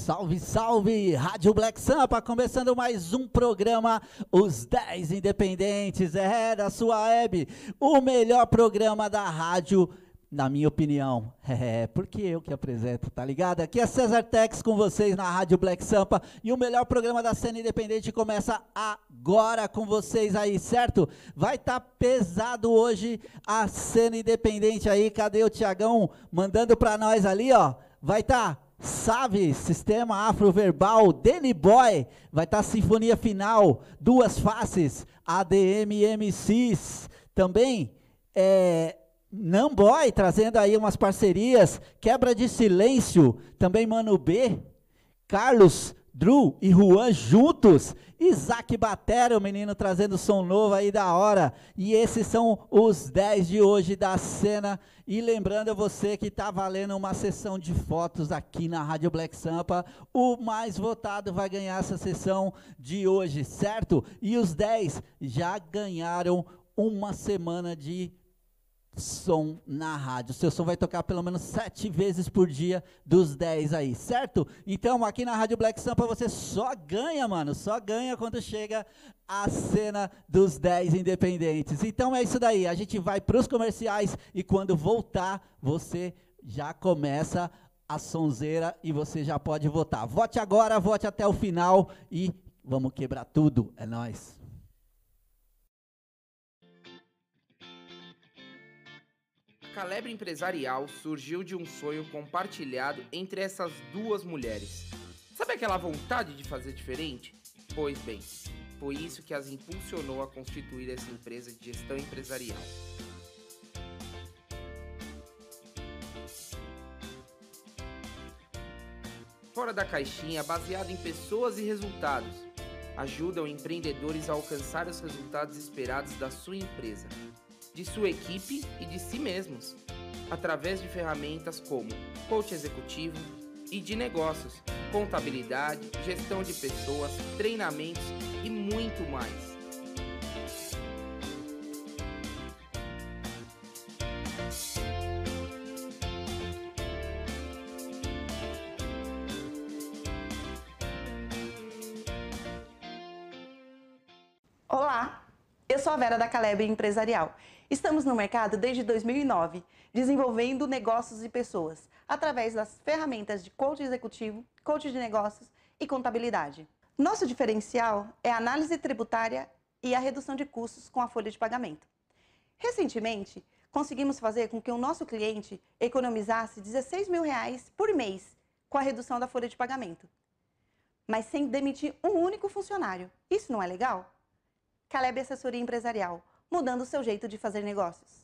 Salve, salve! Rádio Black Sampa, começando mais um programa, Os 10 Independentes, é da sua web, o melhor programa da rádio, na minha opinião. É, porque eu que apresento, tá ligado? Aqui é César Tex com vocês na Rádio Black Sampa e o melhor programa da cena independente começa agora com vocês aí, certo? Vai estar tá pesado hoje a cena independente aí, cadê o Tiagão mandando pra nós ali, ó? Vai estar... Tá Save, Sistema Afroverbal, Danny Boy, vai estar tá Sinfonia Final, Duas Faces, ADM MCs, também é, Namboy, trazendo aí umas parcerias, Quebra de Silêncio, também Mano B, Carlos, Drew e Juan juntos. Isaac Batera, o menino trazendo som novo aí da hora. E esses são os 10 de hoje da cena. E lembrando a você que está valendo uma sessão de fotos aqui na Rádio Black Sampa. O mais votado vai ganhar essa sessão de hoje, certo? E os 10 já ganharam uma semana de som na rádio. Seu som vai tocar pelo menos sete vezes por dia dos dez aí, certo? Então, aqui na Rádio Black Sampa você só ganha, mano, só ganha quando chega a cena dos 10 independentes. Então é isso daí, a gente vai para os comerciais e quando voltar, você já começa a sonzeira e você já pode votar. Vote agora, vote até o final e vamos quebrar tudo. É nós. Calebre Empresarial surgiu de um sonho compartilhado entre essas duas mulheres. Sabe aquela vontade de fazer diferente? Pois bem, foi isso que as impulsionou a constituir essa empresa de gestão empresarial. Fora da caixinha, baseado em pessoas e resultados, ajudam empreendedores a alcançar os resultados esperados da sua empresa de sua equipe e de si mesmos, através de ferramentas como coach executivo e de negócios, contabilidade, gestão de pessoas, treinamentos e muito mais. Da Caleb Empresarial Estamos no mercado desde 2009, desenvolvendo negócios e pessoas, através das ferramentas de coach executivo, coach de negócios e contabilidade. Nosso diferencial é a análise tributária e a redução de custos com a folha de pagamento. Recentemente, conseguimos fazer com que o nosso cliente economizasse 16 mil reais por mês com a redução da folha de pagamento, mas sem demitir um único funcionário. Isso não é legal? Caleb Assessoria Empresarial mudando o seu jeito de fazer negócios.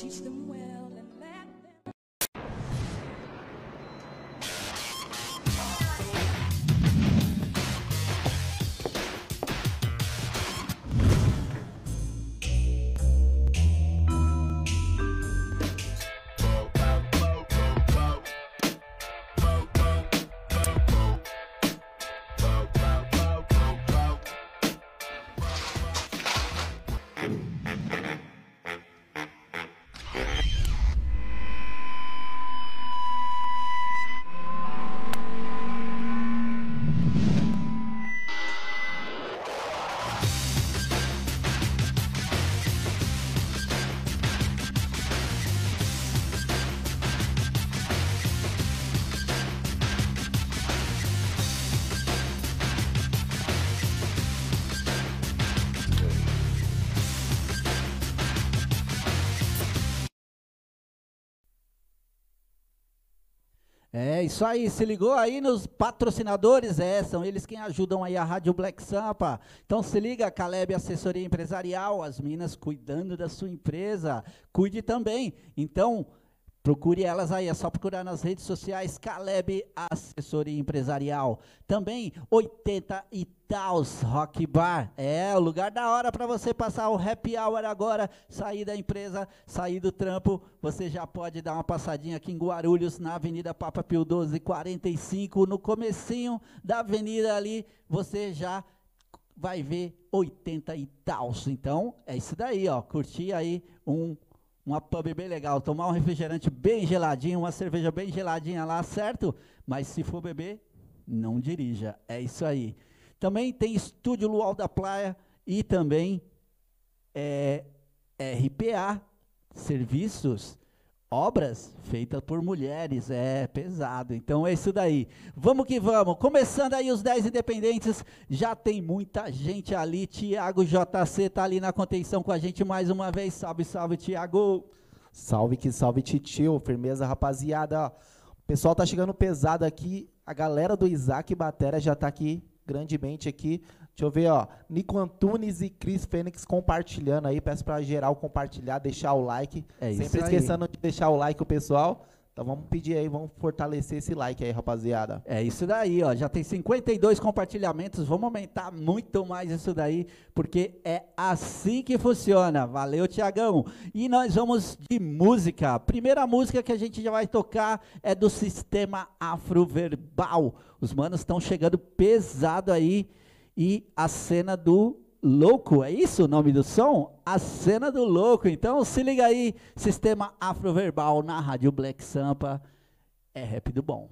Teach them isso aí, se ligou aí nos patrocinadores, é, são eles quem ajudam aí a Rádio Black Sampa. Então se liga, Caleb Assessoria Empresarial, as minas cuidando da sua empresa, cuide também. Então, procure elas aí, é só procurar nas redes sociais, Caleb Assessoria Empresarial. Também 80 e Taos Rock Bar, é o lugar da hora para você passar o happy hour agora, sair da empresa, sair do trampo, você já pode dar uma passadinha aqui em Guarulhos, na Avenida Papa Pio 1245, no comecinho da avenida ali, você já vai ver 80 e Taos. Então, é isso daí, ó, curtir aí um uma pub bem legal, tomar um refrigerante bem geladinho, uma cerveja bem geladinha lá, certo? Mas se for beber, não dirija. É isso aí. Também tem Estúdio Luau da Praia e também é, RPA, serviços, obras feitas por mulheres. É pesado. Então é isso daí. Vamos que vamos. Começando aí os 10 independentes. Já tem muita gente ali. Tiago JC tá ali na contenção com a gente mais uma vez. Salve, salve, Tiago. Salve que salve, titio. Firmeza, rapaziada. O pessoal tá chegando pesado aqui. A galera do Isaac Batera já tá aqui grandemente aqui. Deixa eu ver, ó. Nico Antunes e Cris Fênix compartilhando aí. Peço pra geral compartilhar, deixar o like. É isso Sempre aí. esquecendo de deixar o like, o pessoal. Então vamos pedir aí, vamos fortalecer esse like aí, rapaziada. É isso daí, ó. Já tem 52 compartilhamentos. Vamos aumentar muito mais isso daí, porque é assim que funciona. Valeu, Tiagão. E nós vamos de música. A primeira música que a gente já vai tocar é do Sistema Afroverbal. Os manos estão chegando pesado aí. E a cena do louco, é isso o nome do som? A cena do louco. Então se liga aí, Sistema Afroverbal na Rádio Black Sampa. É rap do bom.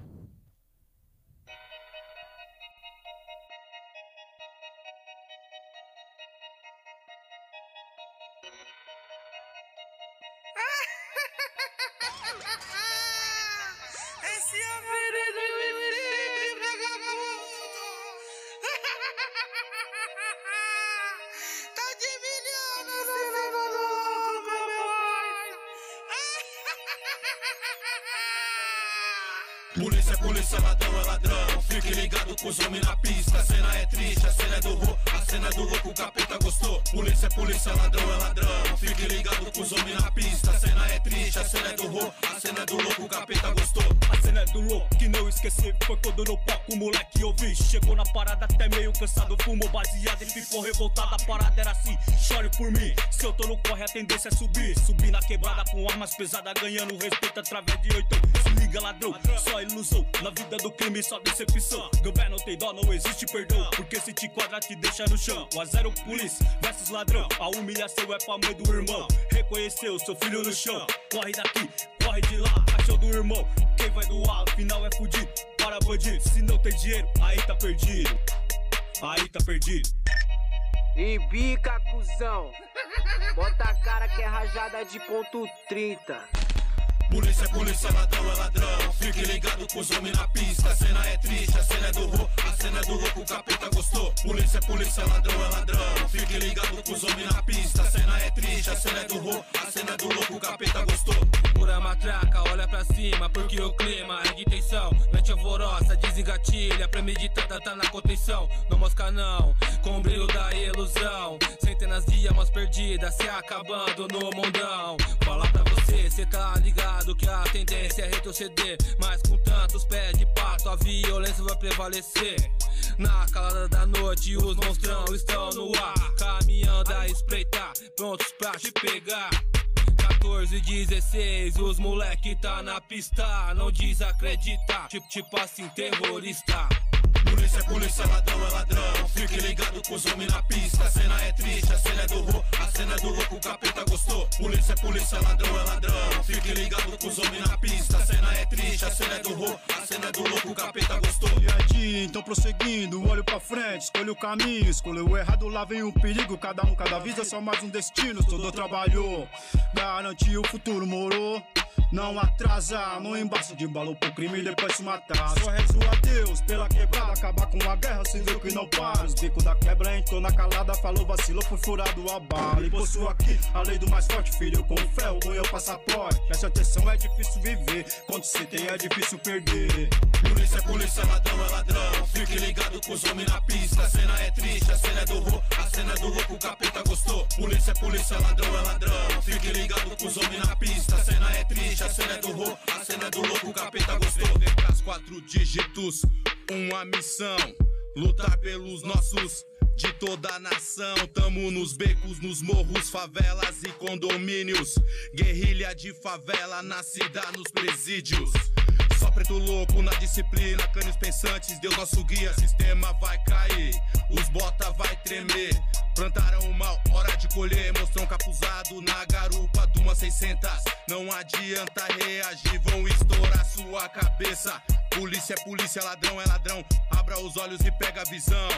Pesadas Ganhando respeito através de oito. Se liga ladrão, só ilusão. Na vida do crime só decepção. Gambé não tem dó, não existe perdão. Porque se te quadra te deixa no chão. O a zero polícia versus ladrão. A humilhação é pra mãe do irmão. Reconheceu seu filho no chão. Corre daqui, corre de lá Achou do irmão, quem vai doar, final é fudido. Para bandido, se não tem dinheiro, aí tá perdido. Aí tá perdido. Embica, cuzão. Bota a cara que é rajada de ponto 30. Polícia, polícia, ladrão é ladrão. Fique ligado com os homens na pista. A cena é triste, a cena é do ro, a cena é do louco, o capeta gostou. Polícia, polícia, ladrão é ladrão. Fique ligado com os homens na pista. A cena é triste, a cena é do ro, a cena é do louco, o capeta gostou. Pura matraca, olha pra cima, porque o clima é de tensão. Mente alvoroça, desengatilha, premeditada tá na contenção. Não mosca não, com o brilho da ilusão. Centenas de almas perdidas se acabando no mundão. Fala pra você cê tá ligado que a tendência é retroceder. Mas com tantos pés de pato, a violência vai prevalecer. Na calada da noite, os monstrão estão no ar. Caminhando a espreitar, prontos pra te pegar. 14, 16, os moleque tá na pista. Não desacredita, tipo, tipo assim, terrorista. Polícia, polícia, ladrão é ladrão. Fique ligado com os homens na pista. A cena é triste, a cena é do ro, a cena é do louco, o capeta gostou. Polícia, polícia, ladrão é ladrão. Fique ligado com os homens na pista. A cena é triste, a cena é do ro, a cena é do louco, o capeta gostou. E aí, então prosseguindo, olho pra frente, escolho o caminho, escolheu o errado, lá vem o perigo. Cada um, cada vez é só mais um destino. Todo trabalhou, garantiu o futuro, morou. Não atrasa, não embaço de balão pro crime e depois se matar. Só rezo a Deus pela quebrada, acabar com a guerra, viu que não para. Os bicos da quebra entrou na calada, falou vacilou, foi furado a bala. E possuo aqui a lei do mais forte, filho, com o meu passaporte. Preste atenção, é difícil viver, quando se tem é difícil perder. Polícia, polícia, ladrão é ladrão. Fique ligado com os homens na pista. A cena é triste, a cena é do ro, a cena é do louco, o capeta gostou. Polícia, polícia, ladrão é ladrão. Fique ligado com os homens na pista. A cena é triste, a cena é do ro, a cena é do louco, o capeta gostou. Letras quatro dígitos, uma missão. Lutar pelos nossos de toda a nação. Tamo nos becos, nos morros, favelas e condomínios. Guerrilha de favela, nascida nos presídios. Preto louco na disciplina, canos pensantes, Deus nosso guia, sistema vai cair, os bota vai tremer. Plantaram o mal, hora de colher, mostrão capuzado na garupa de uma 600. Não adianta reagir, vão estourar sua cabeça. Polícia é polícia, ladrão é ladrão, abra os olhos e pega a visão.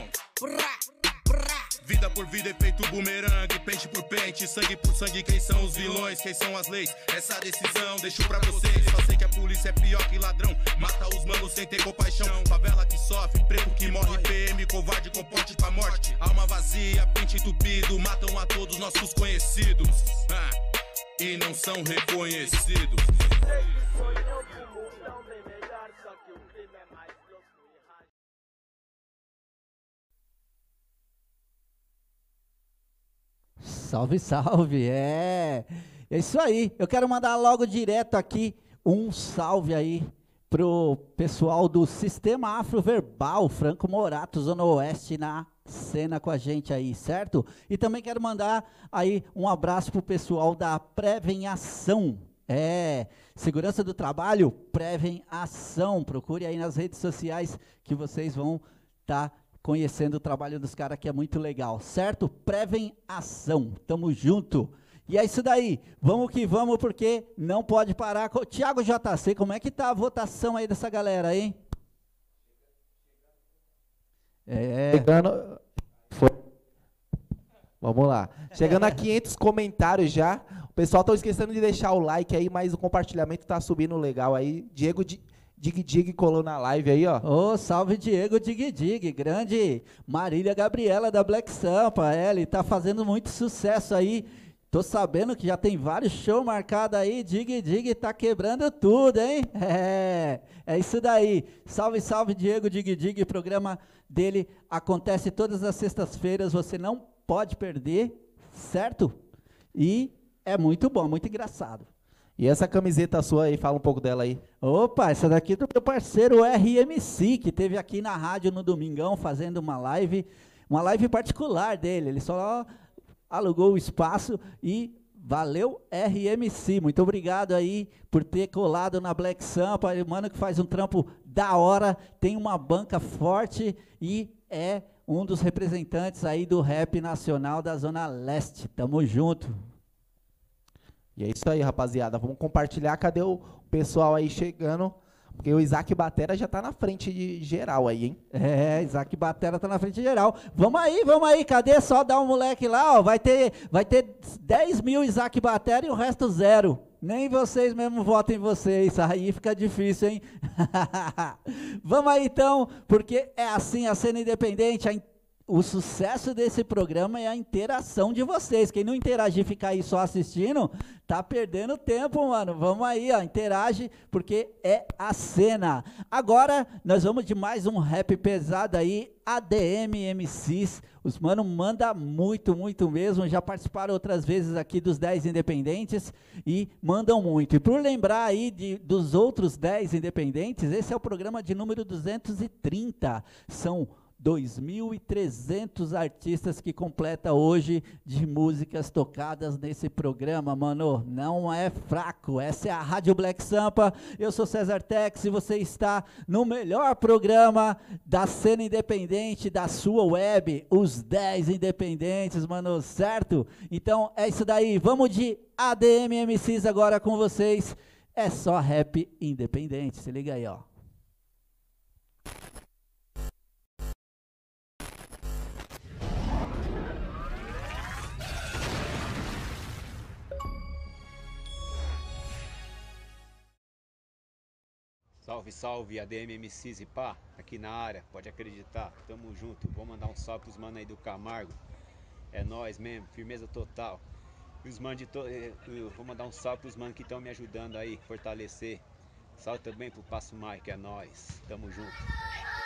Vida por vida, efeito bumerangue, pente por pente, sangue por sangue. Quem são os vilões? Quem são as leis? Essa decisão deixo pra vocês. Só sei que a polícia é pior que ladrão. Mata os manos sem ter compaixão. Favela que sofre, preto que morre, PM, covarde com ponte pra morte. Alma vazia, pente entupido, matam a todos nossos conhecidos. Ah, e não são reconhecidos. Salve, salve, é. É isso aí. Eu quero mandar logo direto aqui um salve aí pro pessoal do Sistema Afroverbal, Franco Morato, Zona Oeste, na cena com a gente aí, certo? E também quero mandar aí um abraço pro pessoal da Prevenhação. É, segurança do trabalho, Prevenhação. Procure aí nas redes sociais que vocês vão estar conhecendo o trabalho dos caras que é muito legal, certo? Prevem ação, tamo junto. E é isso daí, vamos que vamos, porque não pode parar. Tiago JC, como é que tá a votação aí dessa galera aí? É, Chegando. Foi. Vamos lá. Chegando a 500 comentários já. O pessoal tá esquecendo de deixar o like aí, mas o compartilhamento tá subindo legal aí. Diego Di- Dig Dig colou na live aí, ó. Ô, salve Diego Dig Dig, grande Marília Gabriela da Black Sampa, é, ele tá fazendo muito sucesso aí. Tô sabendo que já tem vários shows marcados aí, Dig Dig tá quebrando tudo, hein? É, é isso daí. Salve, salve Diego Dig Dig, programa dele acontece todas as sextas-feiras, você não pode perder, certo? E é muito bom, muito engraçado. E essa camiseta sua aí, fala um pouco dela aí. Opa, essa daqui é do meu parceiro RMC, que teve aqui na rádio no domingão fazendo uma live, uma live particular dele. Ele só alugou o espaço e valeu RMC. Muito obrigado aí por ter colado na Black Sampa, mano que faz um trampo da hora, tem uma banca forte e é um dos representantes aí do rap nacional da Zona Leste. Tamo junto. E é isso aí, rapaziada. Vamos compartilhar. Cadê o pessoal aí chegando? Porque o Isaac Batera já tá na frente de geral aí, hein? É, Isaac Batera tá na frente geral. Vamos aí, vamos aí, cadê? Só dar um moleque lá, ó. Vai ter, vai ter 10 mil Isaac Batera e o resto zero. Nem vocês mesmo votem em vocês. Aí fica difícil, hein? vamos aí então, porque é assim a cena independente, a o sucesso desse programa é a interação de vocês. Quem não interagir e ficar aí só assistindo, tá perdendo tempo, mano. Vamos aí, ó, interage, porque é a cena. Agora, nós vamos de mais um rap pesado aí, ADM MCs. Os mano manda muito, muito mesmo. Já participaram outras vezes aqui dos 10 independentes e mandam muito. E por lembrar aí de, dos outros 10 independentes, esse é o programa de número 230. São 2.300 artistas que completa hoje de músicas tocadas nesse programa, mano. Não é fraco. Essa é a Rádio Black Sampa. Eu sou César Tex e você está no melhor programa da cena independente da sua web, os 10 independentes, mano, certo? Então é isso daí. Vamos de ADM MCs agora com vocês. É só rap independente. Se liga aí, ó. Salve, salve, ADM MCs e pá, aqui na área, pode acreditar, tamo junto, vou mandar um salve pros mano aí do Camargo, é nóis mesmo, firmeza total. E os mano de to... eh, eu vou mandar um salve pros mano que estão me ajudando aí, fortalecer. Salve também pro Passo Mike, é nóis, tamo junto.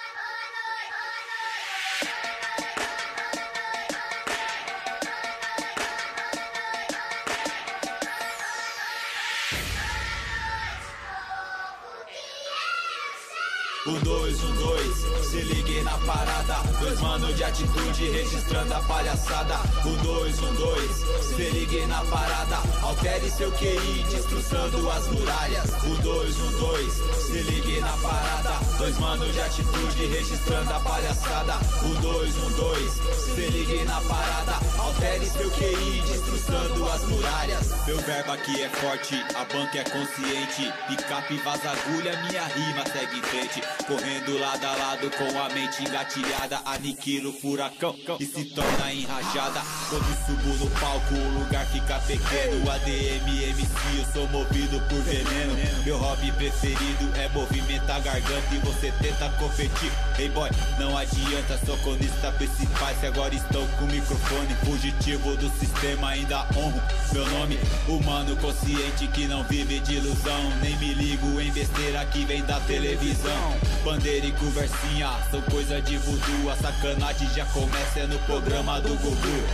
O 2, o 2, se ligue na parada. Dois mano de atitude registrando a palhaçada. O 2, o 2, se ligue na parada. Altere seu QI, destruçando as muralhas. O 2, o 2, se ligue na parada. Dois mano de atitude registrando a palhaçada. O 2, o 2, se ligue na parada. Altere seu QI, destruçando as muralhas. Meu verbo aqui é forte, a banca é consciente. Picape vaza agulha, minha rima segue em frente. Correndo lado a lado com a mente engatilhada. Aniquilo o furacão e se torna enrajada. Quando subo no palco, o lugar fica pequeno. ADM MC, eu sou movido por veneno. Meu hobby preferido é movimentar a garganta e você tenta competir. Hey boy, não adianta, sou conista principais. Se agora estou com o microfone fugitivo do sistema, ainda honro meu nome. Humano consciente que não vive de ilusão. Nem me ligo em besteira que vem da televisão. Bandeira e conversinha são coisa de voodoo. A sacanagem já começa no programa do Gugu.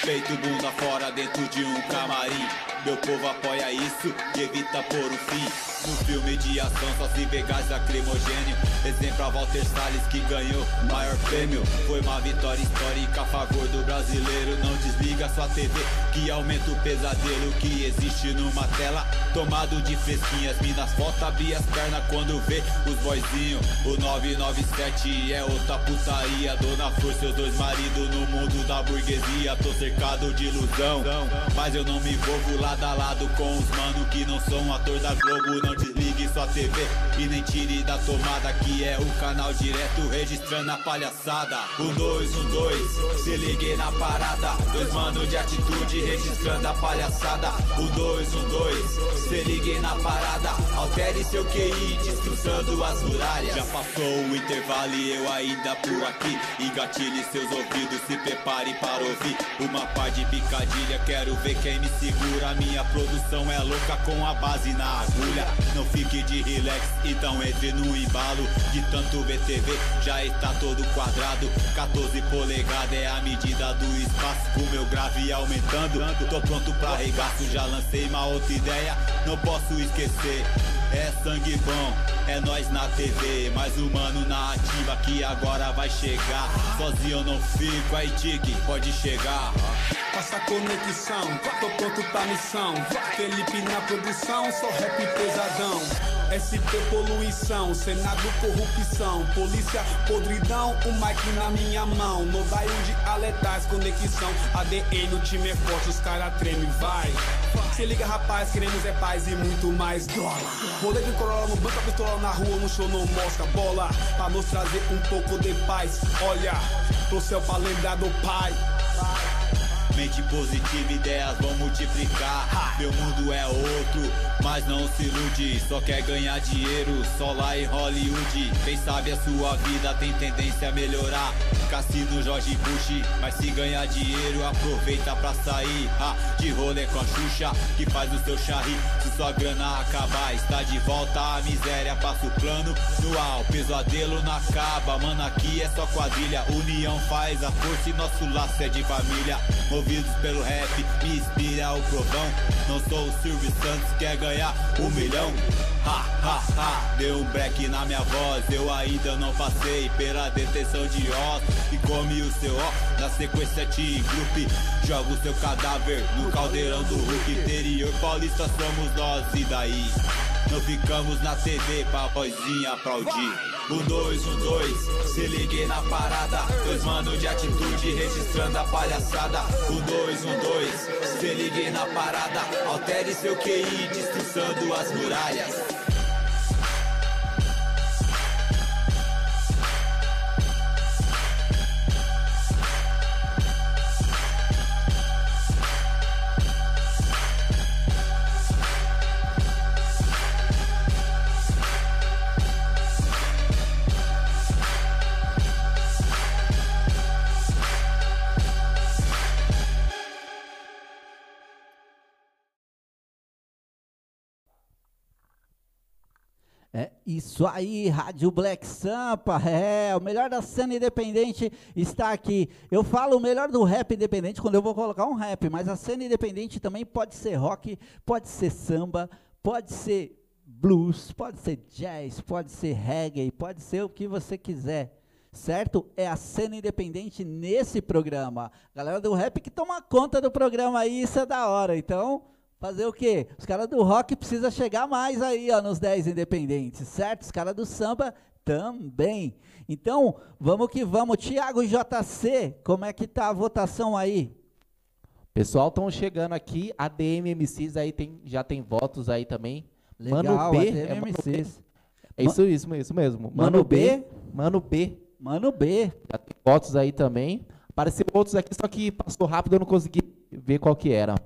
Feito bunda fora dentro de um camarim. Meu povo apoia isso e evita pôr o fim. No filme de ação só se vê gás lacrimogênio. Exemplo a Walter Salles que ganhou maior prêmio. Foi uma vitória histórica a favor do brasileiro. Não desliga sua TV que aumenta o pesadelo que existe numa tela. Tomado de fresquinhas, minas volta abrir as pernas quando vê os boizinhos. O 997 é outra putaria. Dona Flor, seus dois maridos no mundo da burguesia. Tô cercado de ilusão, mas eu não me envolvo lado a lado com os mano que não são ator da Globo. Não desligue sua TV e nem tire da tomada que é o canal direto registrando a palhaçada. O 2, o 2, se ligue na parada. Dois mano de atitude registrando a palhaçada. O 2, o 2, se ligue na parada. Altere seu QI, destruindo as muralhas. Já passou o intervalo e eu ainda por aqui. Engatilhe seus ouvidos, se prepare para ouvir. Uma par de picadilha, quero ver quem me segura. Minha produção é louca com a base na agulha. Não fique de relax, então entre no embalo. De tanto VTV, já está todo quadrado. 14 polegadas é a medida do espaço. Com meu grave aumentando, tô pronto pra regaço. Já lancei uma outra ideia, não posso esquecer. É sangue bom, é nós na TV. Mais humano na ativa que agora vai chegar. Sozinho eu não fico, aí Tique, pode chegar. Passa conexão, tô pronto pra missão. Felipe na produção, sou rap pesadão. SP poluição, Senado corrupção, polícia podridão, o mic na minha mão. No daio de aletais, conexão, ADN no time é forte, os cara treme, vai. Se liga rapaz, queremos é paz e muito mais dólar. Rolê de corolla no banco, a pistola na rua, no show não mostra bola. Pra nos trazer um pouco de paz, olha pro céu pra lembrar do pai. Mente positiva, ideias vão multiplicar. Meu mundo é outro, mas não se ilude. Só quer ganhar dinheiro, só lá em Hollywood. Quem sabe a sua vida tem tendência a melhorar. Cassino Jorge Bush, mas se ganhar dinheiro, aproveita pra sair. De rolê com a Xuxa, que faz o seu charri. Se sua grana acabar, está de volta a miséria. Passa o plano no ar, o pesadelo não acaba. Mano, aqui é só quadrilha. União faz a força e nosso laço é de família. Movidos pelo rap, me inspira o provão. Não sou o Silvio Santos, quer ganhar um milhão. Ha, ha, ha, deu um break na minha voz. Eu ainda não passei pela detenção de ossos. E come o seu ó, na sequência te grupo. Joga o seu cadáver no caldeirão do Hulk. Interior paulista somos nós, e daí? Não ficamos na TV pra vozinha aplaudir. Um, dois, um, dois, se liguei na parada. Dois mano de atitude registrando a palhaçada. Um, dois, um, dois, se liguei na parada. Altere seu QI, destruindo as muralhas. Isso aí, Rádio Black Sampa, é, o melhor da cena independente está aqui. Eu falo o melhor do rap independente quando eu vou colocar um rap, mas a cena independente também pode ser rock, pode ser samba, pode ser blues, pode ser jazz, pode ser reggae, pode ser o que você quiser. Certo? É a cena independente nesse programa. Galera do rap que toma conta do programa aí, isso é da hora. Então, Fazer o quê? Os caras do rock precisam chegar mais aí, ó, nos 10 independentes, certo? Os caras do samba também. Então, vamos que vamos. Tiago JC, como é que tá a votação aí? Pessoal, estão chegando aqui. A DMMCs aí tem, já tem votos aí também. Legal, Mano B. a É, Mano B. DMMCs. é isso, isso, isso mesmo. Mano B? Mano B. Mano B. Já tem votos aí também. Apareceram outros aqui, só que passou rápido, eu não consegui ver qual que era.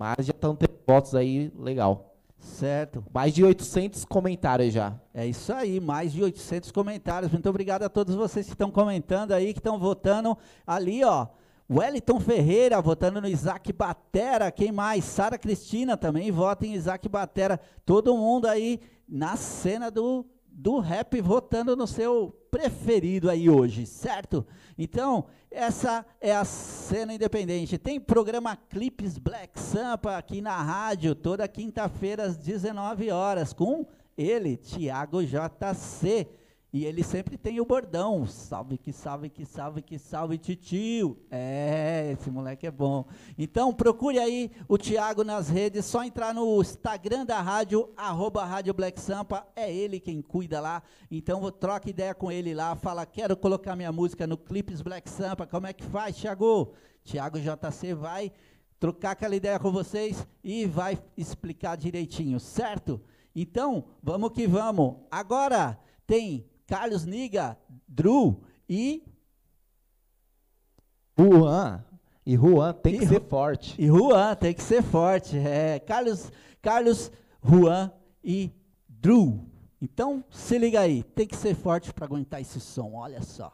Mas já estão tendo votos aí, legal. Certo. Mais de 800 comentários já. É isso aí, mais de 800 comentários. Muito obrigado a todos vocês que estão comentando aí, que estão votando ali, ó. Wellington Ferreira votando no Isaac Batera. Quem mais? Sara Cristina também vota em Isaac Batera. Todo mundo aí na cena do, do rap votando no seu preferido aí hoje, certo? Então, essa é a cena independente. Tem programa Clips Black Sampa aqui na rádio, toda quinta-feira às 19 horas, com ele, Tiago JC. E ele sempre tem o bordão. Salve que salve que salve que salve titio. É, esse moleque é bom. Então procure aí o Tiago nas redes, só entrar no Instagram da rádio, arroba Rádio Black Sampa, é ele quem cuida lá. Então troca ideia com ele lá, fala, quero colocar minha música no Clips Black Sampa, como é que faz, Tiago? Tiago JC vai trocar aquela ideia com vocês e vai explicar direitinho, certo? Então, vamos que vamos. Agora tem Carlos Niga, Drew e Juan. E Juan tem que ser forte. E Juan, tem que ser forte. É, Carlos, Carlos, Juan e Drew. Então, se liga aí, tem que ser forte para aguentar esse som, olha só.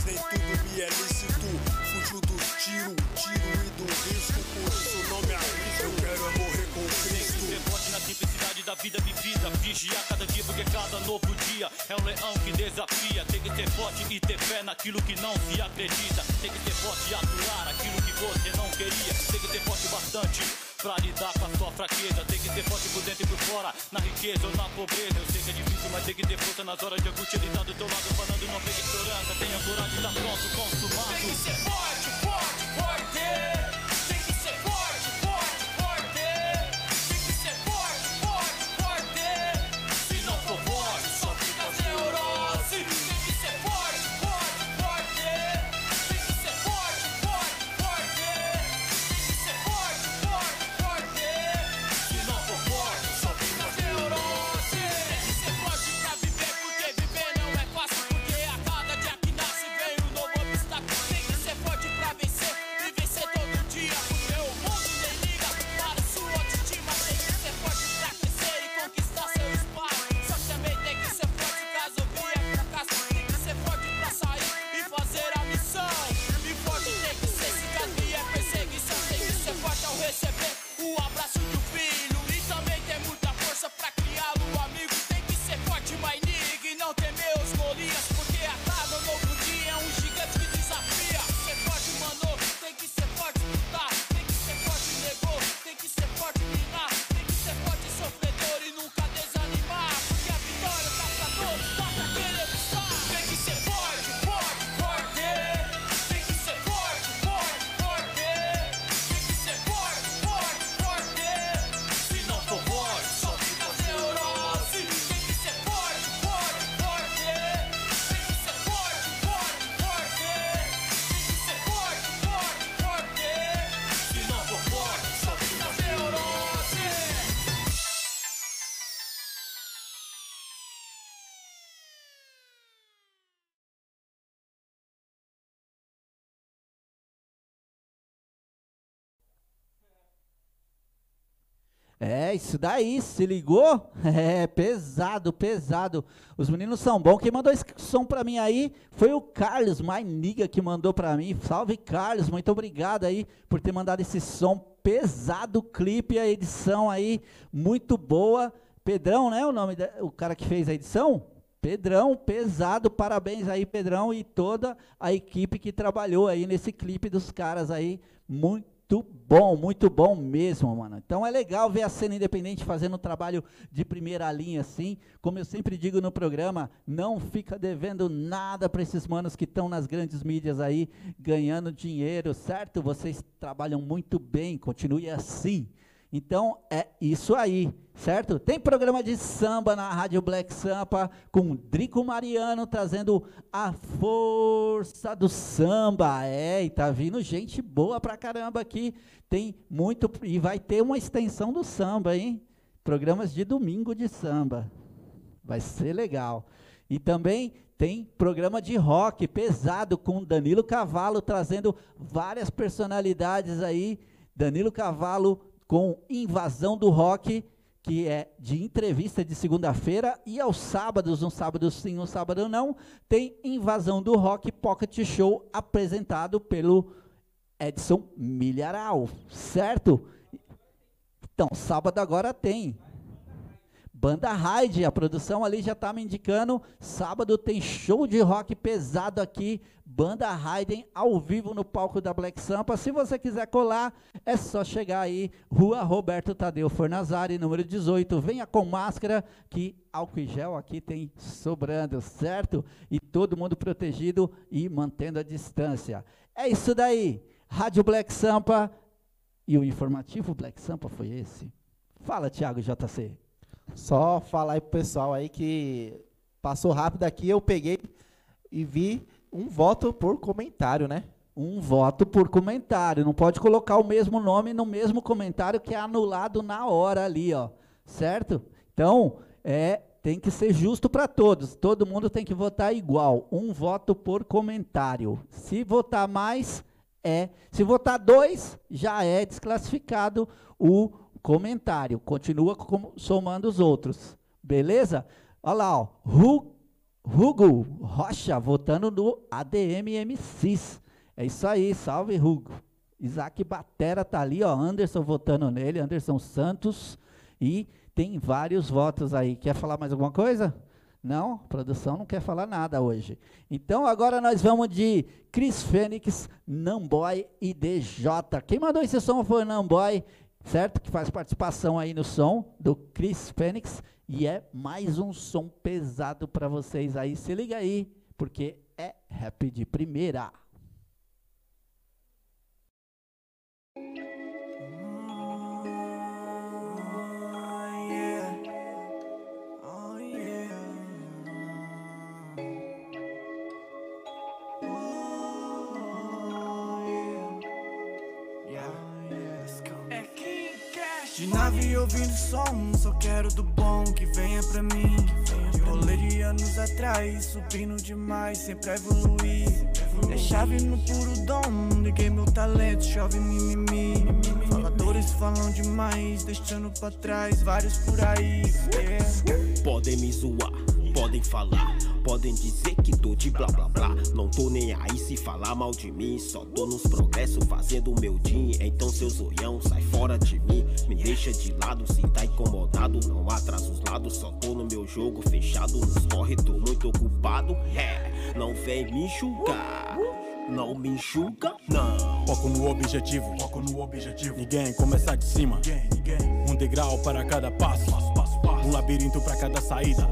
Mas nem tudo me é lícito. Fugiu dos tiros, tiro e do risco. Por isso não me arrisco, eu quero é morrer com Cristo. Ser forte na simplicidade da vida vivida. Vigiar cada dia, porque cada novo dia é um leão que desafia. Tem que ser forte e ter fé naquilo que não se acredita. Tem que ser forte e aturar aquilo que você não queria. Tem que ser forte bastante. Pra lidar com a sua fraqueza Tem que ser forte por dentro e por fora. Na riqueza ou na pobreza Eu sei que é difícil, mas tem que ter força Nas horas de angústia. Ele tá do teu lado falando Não fique ignorância Tenha coragem, tá pronto, consumado. Tem que ser forte, forte, forte É, isso daí, se ligou? É, pesado, pesado. Os meninos são bons. Quem mandou esse som pra mim aí foi o Carlos, my nigga, que mandou pra mim. Salve, Carlos, muito obrigado aí por ter mandado esse som pesado, clipe, a edição aí, muito boa. Pedrão, né, o nome, da- o cara que fez a edição? Pedrão, pesado, parabéns aí, Pedrão, e toda a equipe que trabalhou aí nesse clipe dos caras aí, muito bom, muito bom mesmo, mano. Então é legal ver a cena independente fazendo um trabalho de primeira linha assim. Como eu sempre digo no programa, não fica devendo nada para esses manos que estão nas grandes mídias aí ganhando dinheiro, certo? Vocês trabalham muito bem, continue assim. Então é isso aí, certo? Tem programa de samba na Rádio Black Sampa com Drico Mariano trazendo a força do samba. É, e tá vindo gente boa pra caramba aqui. Tem muito e vai ter uma extensão do samba, hein? Programas de domingo de samba. Vai ser legal. E também tem programa de rock pesado com Danilo Cavalo trazendo várias personalidades aí. Danilo Cavalo com Invasão do Rock, que é de entrevista de segunda-feira, e aos sábados, um sábado sim, um sábado não, tem Invasão do Rock Pocket Show apresentado pelo Edson Milharal, certo? Então, sábado agora tem. Banda Raid, a produção ali já tá me indicando. Sábado tem show de rock pesado aqui. Banda Raiden ao vivo no palco da Black Sampa. Se você quiser colar, é só chegar aí, Rua Roberto Tadeu Fornazari, número 18. Venha com máscara, que álcool e gel aqui tem sobrando, certo? E todo mundo protegido e mantendo a distância. É isso daí. Rádio Black Sampa e o informativo Black Sampa foi esse. Fala, Thiago JC. Só falar aí pro pessoal aí que passou rápido aqui, eu peguei e vi um voto por comentário, né? Um voto por comentário. Não pode colocar o mesmo nome no mesmo comentário que é anulado na hora ali, ó. Certo? Então, é, tem que ser justo para todos. Todo mundo tem que votar igual. Um voto por comentário. Se votar mais, é. Se votar dois, já é desclassificado o comentário. Continua com- somando os outros. Beleza? Olha lá, ó. Hu- Hugo Rocha votando no ADMMCs. É isso aí, salve Hugo. Isaac Batera tá ali, ó. Anderson votando nele, Anderson Santos. E tem vários votos aí. Quer falar mais alguma coisa? Não, produção não quer falar nada hoje. Então agora nós vamos de Chris Fênix, Namboy e DJ. Quem mandou esse som foi Namboy, certo? Que faz participação aí no som do Chris Fênix. E é mais um som pesado para vocês aí. Se liga aí, porque é rap de primeira. De nave ouvindo som, só quero do bom que venha pra mim. De rolê de anos atrás, subindo demais, sempre a evoluir. É chave no puro dom, liguei meu talento, chove mimimi. Faladores falam demais, deixando pra trás vários por aí. yeah. Podem me zoar, podem falar, podem dizer que tô de blá blá blá. Não tô nem aí se falar mal de mim, só tô nos progressos fazendo o meu din. Então seu zoião sai fora de mim, me deixa de lado se tá incomodado. Não atraso os lados, só tô no meu jogo fechado. Nos corre, tô muito ocupado. É, não vem me julgar. Não me julga, não. Foco no objetivo, foco no objetivo. Ninguém começa de cima. Um degrau para cada passo, um labirinto para cada saída.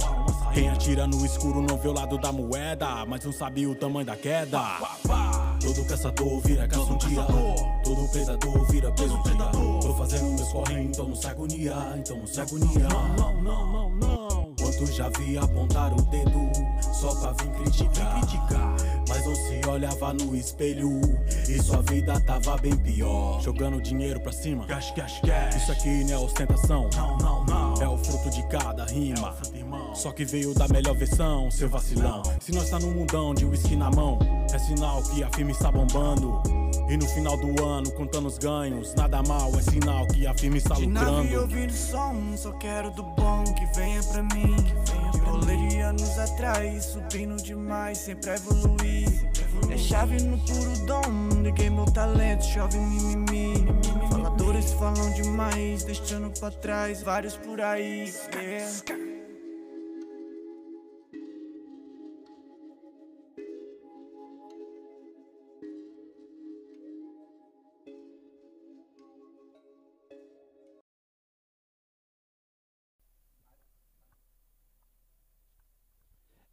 Quem atira no escuro não vê o lado da moeda, mas não sabe o tamanho da queda. Todo caçador vira caça um dia. Todo predador vira preso um dia. Tô fazendo meus corrinhos, então não se agonia, então não se agonia. Não, não, não, não. Quantos já vi apontar o dedo só pra vir criticar. Mas não se olhava no espelho e sua vida tava bem pior. Jogando dinheiro pra cima. Cash, cash, cash. Isso aqui não é ostentação. Não, não, não. É o fruto de cada rima. Só que veio da melhor versão, seu vacilão. Se nós tá num mundão de whisky na mão, é sinal que a firme está bombando. E no final do ano, contando os ganhos, nada mal, é sinal que a firme está De nave lucrando. ouvindo som, só quero do bom que venha pra mim. De rolê de anos atrás, subindo demais, sempre a evoluir. É chave no puro dom, liguei meu talento, chove mimimi. Faladores falam demais, deixando pra trás vários por aí. yeah.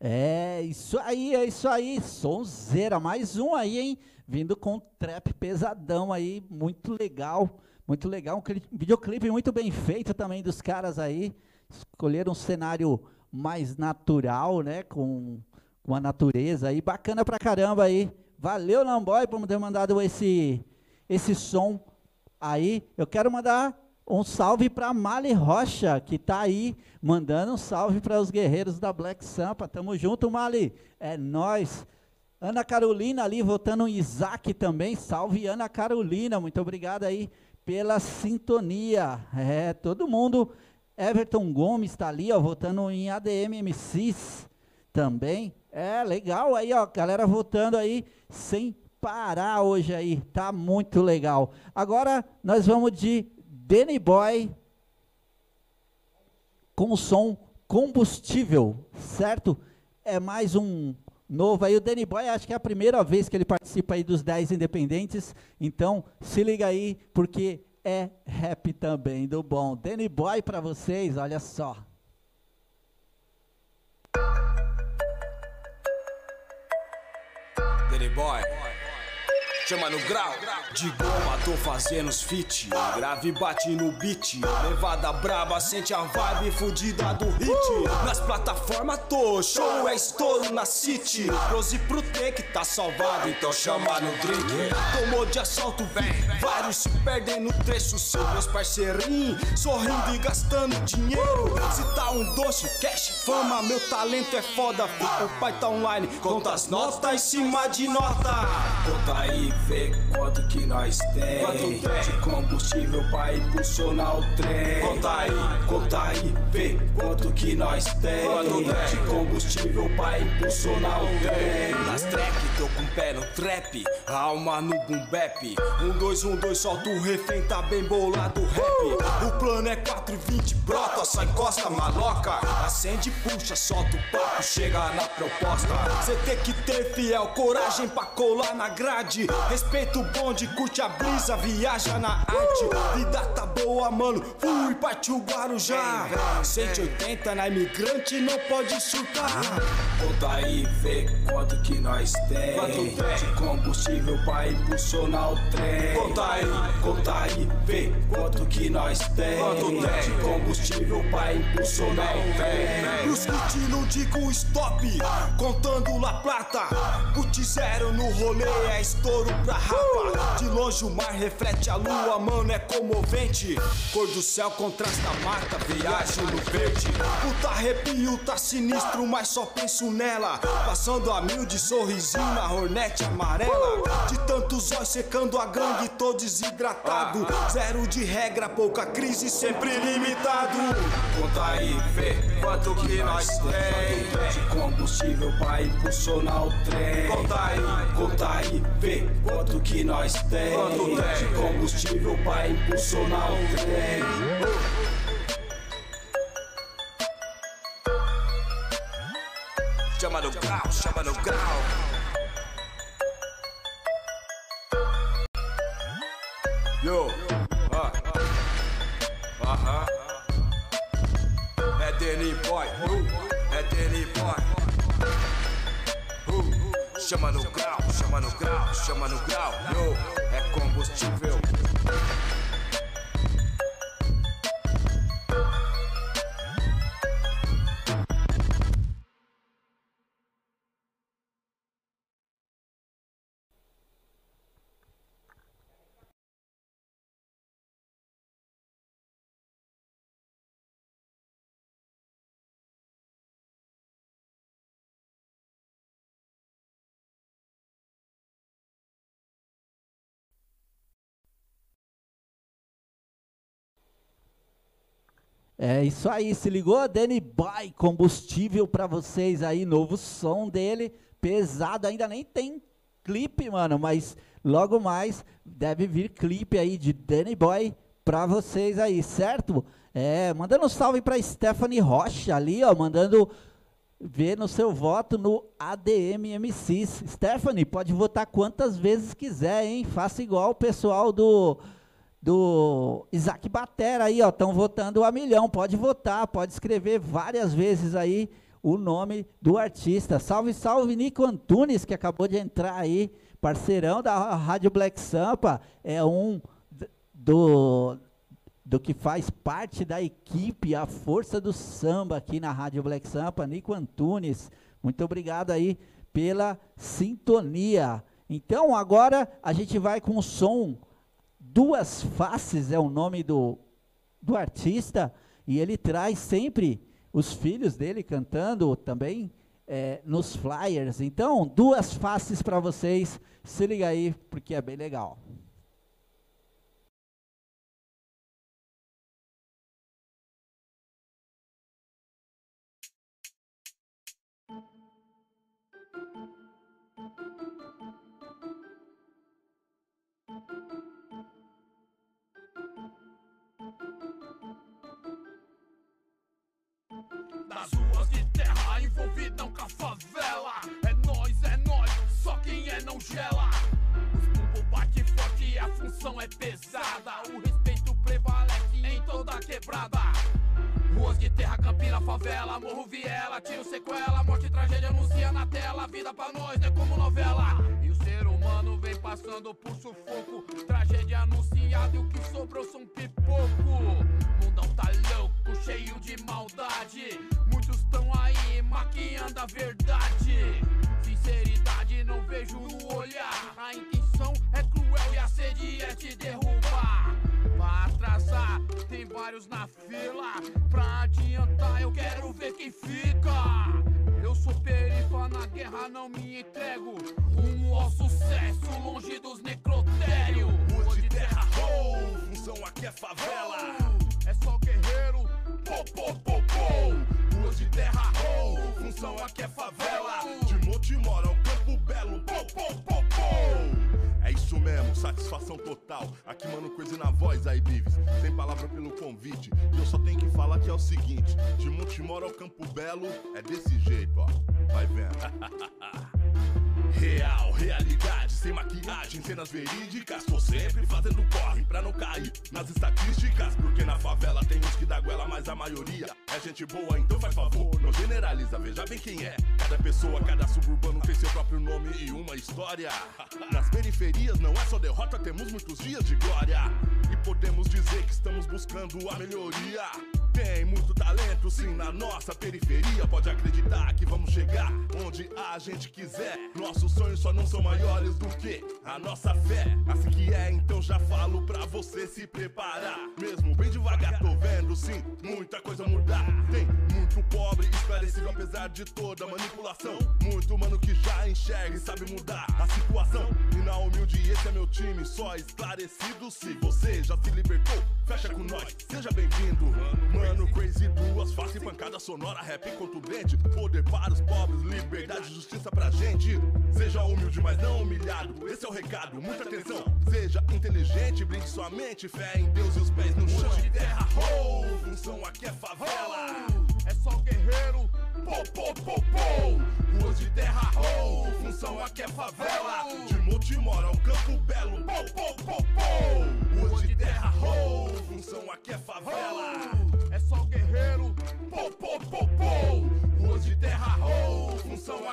É isso aí, é isso aí. Sonzeira, mais um aí, hein? Vindo com trap pesadão aí, muito legal, muito legal. Um cli- videoclipe muito bem feito também dos caras aí. Escolheram um cenário mais natural, né? Com, com a natureza aí. Bacana pra caramba aí. Valeu, Lamboy, por ter mandado esse, esse som aí. Eu quero mandar um salve para Mali Rocha, que tá aí mandando um salve para os guerreiros da Black Sampa. Tamo junto, Mali. É nós. Ana Carolina ali votando Isaac também. Salve Ana Carolina, muito obrigado aí pela sintonia. É, todo mundo. Everton Gomes está ali, ó, votando em ADM MCs também. É legal aí, ó, galera votando aí sem parar hoje aí. Tá muito legal. Agora nós vamos de Danny Boy com som combustível, certo? É mais um novo aí. O Danny Boy, acho que é a primeira vez que ele participa aí dos 10 independentes. Então, se liga aí, porque é rap também do bom. Danny Boy para vocês, olha só. Danny Boy. Chama no grau. De goma tô fazendo os feat. Grave bate no beat. Levada braba, sente a vibe fudida do hit. Nas plataformas tô, show é estouro na city. Close pro take tá salvado, então chama no drink. Tomou de assalto, vem. Vários se perdem no trecho. São meus parceirinhos, sorrindo e gastando dinheiro. Se tá um doce, cash, fama, meu talento é foda. O pai tá online, conta as notas em cima de nota. Conta aí, vê quanto que nós tem. Quanto tem? De combustível pra impulsionar o trem. Conta aí, conta aí, vê quanto que nós tem. Quanto tem? De combustível pra impulsionar o trem. Nas track, tô com o pé no trap, alma no boom bap. Um, dois, um, dois, solta o refém, tá bem bolado o rap. O plano é 420, brota, só encosta maloca. Acende, puxa, solta o papo, chega na proposta. Cê tem que ter fiel, coragem pra colar na grade. Respeita o bonde, curte a brisa, viaja na arte. Vida tá boa, mano, fui, partiu Guarujá. 180 na imigrante, não pode surtar. Conta aí, vê quanto que nós tem? De combustível pra impulsionar o trem. Conta aí, conta aí, vê quanto que nós tem. Quanto tem? De combustível pra impulsionar o trem. Pros que não digo stop, contando La Plata. Put zero no rolê, é estouro pra rapa. De longe o mar reflete a lua, mano, é comovente. Cor do céu contrasta a mata, viagem no verde. Puta arrepio, tá sinistro, mas só penso nela. Passando a mil de sorrisinho na hornete amarela. De tantos olhos secando a gangue, tô desidratado. Zero de regra, pouca crise, sempre limitado. Conta aí, vê quanto que nós tem. De combustível pra impulsionar o trem. Conta aí, conta aí, vê quanto que nós tem. De combustível pra impulsionar o trem. Chama no grau, chama no grau. Yo. É Danny Boy, é Danny Boy. Uh, chama no grau, chama no grau, chama no grau. Yo, é combustível. É isso aí, se ligou? Danny Boy, combustível pra vocês aí, novo som dele, pesado, ainda nem tem clipe, mano, mas logo mais deve vir clipe aí de Danny Boy pra vocês aí, certo? É, mandando um salve pra Stephanie Rocha ali, ó, mandando ver no seu voto no ADM MCs. Stephanie, pode votar quantas vezes quiser, hein? Faça igual o pessoal do do Isaac Batera aí, ó, estão votando a milhão. Pode votar, pode escrever várias vezes aí o nome do artista. Salve, salve, Nico Antunes, que acabou de entrar aí, parceirão da Rádio Black Sampa, é um do, do que faz parte da equipe, a força do samba aqui na Rádio Black Sampa, Nico Antunes. Muito obrigado aí pela sintonia. Então, agora a gente vai com o som Duas Faces é o nome do, do artista e ele traz sempre os filhos dele cantando também é, nos flyers. Então, duas faces para vocês. Se liga aí, porque é bem legal. Quem não gela. Os bumbum bate forte e a função é pesada. O respeito prevalece em toda quebrada. Ruas de terra, campina, favela, morro, viela, tiro, sequela, morte, tragédia anuncia na tela. Vida pra nós não é como novela. E o ser humano vem passando por sufoco. Tragédia anunciada e o que sobrou são pipoco. Mundão tá louco, cheio de maldade. Muitos tão aí maquiando a verdade. Sinceridade não vejo no olhar. A intenção é cruel e a sede é te derrubar. Pra atrasar, tem vários na fila. Pra adiantar, eu quero ver quem fica. Eu sou perifa na guerra, não me entrego. Rumo ao sucesso, longe dos necrotérios. Rua de terra, oh, função aqui é favela. Pô. Ruas de terra, oh, função aqui é favela. De Monte Mora ao Campo Belo, pô. É isso mesmo, satisfação total. Aqui, mano, coisa na voz aí, Bives. Sem palavra pelo convite. E eu só tenho que falar que é o seguinte: de Montemoro ao Campo Belo é desse jeito, ó. Vai vendo. Real, realidade, sem maquiagem, cenas verídicas. Tô sempre fazendo corre pra não cair nas estatísticas. Porque na favela tem uns que dá goela, mas a maioria é gente boa, então faz favor, não generaliza, veja bem quem é. Cada pessoa, cada suburbano tem seu próprio nome e uma história. Nas periferias não é só derrota, temos muitos dias de glória. E podemos dizer que estamos buscando a melhoria. Tem muito talento, sim, na nossa periferia. Pode acreditar que vamos chegar onde a gente quiser. Nossos sonhos só não são maiores do que a nossa fé. Assim que é, então já falo pra você se preparar. Mesmo bem devagar, tô vendo, sim, muita coisa mudar. Tem muito pobre esclarecido, apesar de toda manipulação. Muito mano que já enxerga e sabe mudar a situação. E na humilde, esse é meu time, só esclarecido. Se você já se libertou, fecha com nós, seja bem-vindo. Mano, crazy, duas faces, pancada sonora, rap contundente. Poder para os pobres, liberdade, justiça pra gente. Seja humilde, mas não humilhado. Esse é o recado, muita atenção. Seja inteligente, brinde sua mente, fé em Deus e os pés no chão. de terra, oh, função aqui é favela. É só guerreiro, pô, pô, pô, pô. Ruas de terra, oh, função aqui é favela. De Montemora ao Campo Belo, pô, pô, pô, pô. Ruas de terra, oh, função aqui é favela.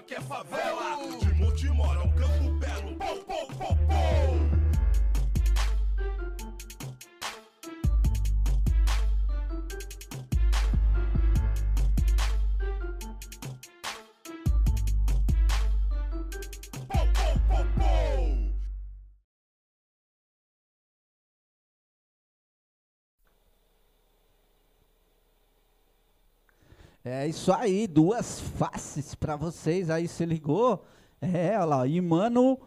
Aqui é favela. De Montemora ao Campo É isso aí, duas faces pra vocês aí, se ligou? É, olha lá, e Mano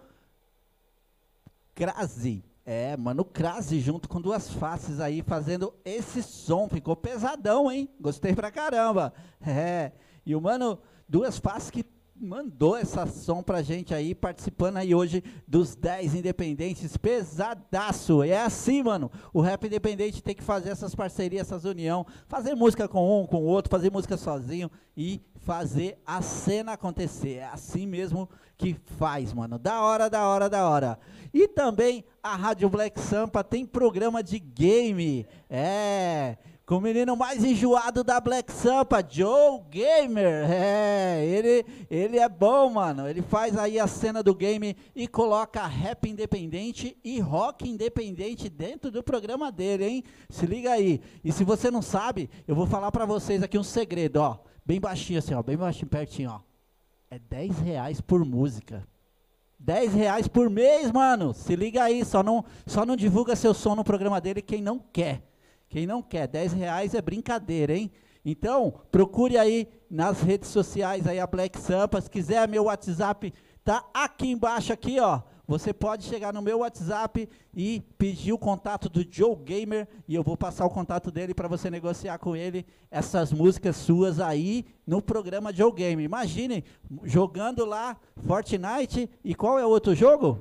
Crase. É, Mano Crase junto com duas faces aí fazendo esse som. Ficou pesadão, hein? Gostei pra caramba. É, e o Mano Duas Faces que mandou essa som pra gente aí, participando aí hoje dos 10 independentes, pesadaço. É assim, mano. O rap independente tem que fazer essas parcerias, essas união, fazer música com um, com o outro, fazer música sozinho e fazer a cena acontecer. É assim mesmo que faz, mano. Da hora, da hora, da hora. E também a Rádio Black Sampa tem programa de game. É, com o menino mais enjoado da Black Sampa, Joe Gamer. É, ele, ele é bom, mano. Ele faz aí a cena do game e coloca rap independente e rock independente dentro do programa dele, hein? Se liga aí. E se você não sabe, eu vou falar pra vocês aqui um segredo, ó. Bem baixinho assim, ó. Bem baixinho, pertinho, ó. É 10 reais por música. 10 reais por mês, mano. Se liga aí, só não, só não divulga seu som no programa dele quem não quer. Quem não quer, 10 reais é brincadeira, hein? Então, procure aí nas redes sociais aí a Black Sampa. Se quiser, meu WhatsApp tá aqui embaixo aqui, ó. Você pode chegar no meu WhatsApp e pedir o contato do Joe Gamer e eu vou passar o contato dele para você negociar com ele essas músicas suas aí no programa Joe Gamer. Imagine jogando lá Fortnite e qual é o outro jogo?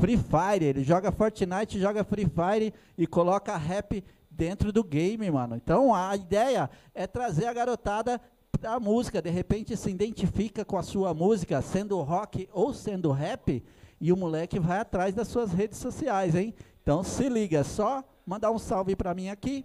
Free Fire, ele joga Fortnite, joga Free Fire e coloca rap dentro do game, mano. Então a ideia é trazer a garotada da música, de repente se identifica com a sua música, sendo rock ou sendo rap, e o moleque vai atrás das suas redes sociais, hein? Então se liga, é só mandar um salve para mim aqui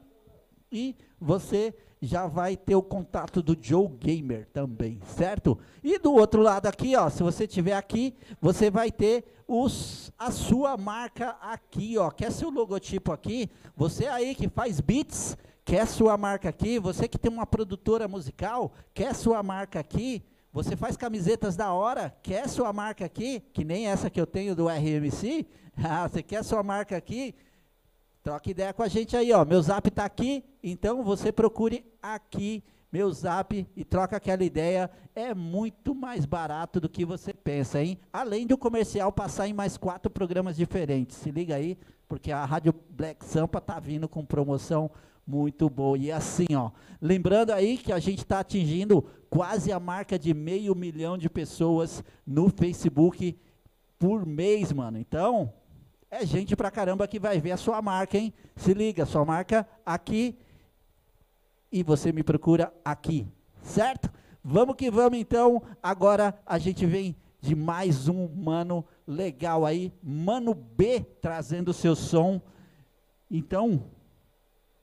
e você já vai ter o contato do Joe Gamer também, certo? E do outro lado aqui, ó, se você tiver aqui, você vai ter os, a sua marca aqui, ó. Quer seu logotipo aqui? Você aí que faz beats, quer sua marca aqui? Você que tem uma produtora musical, quer sua marca aqui? Você faz camisetas da hora, quer sua marca aqui? Que nem essa que eu tenho do RMC? Ah, você quer sua marca aqui? Troca ideia com a gente aí, ó. Meu zap tá aqui, então você procure aqui meu zap e troca aquela ideia. É muito mais barato do que você pensa, hein? Além do comercial passar em mais quatro programas diferentes. Se liga aí, porque a Rádio Black Sampa tá vindo com promoção muito boa. E assim, ó, lembrando aí que a gente está atingindo quase a marca de meio milhão de pessoas no Facebook por mês, mano. Então, é gente pra caramba que vai ver a sua marca, hein? Se liga, sua marca aqui e você me procura aqui, certo? Vamos que vamos então. Agora a gente vem de mais um mano legal aí, Mano B trazendo o seu som. Então,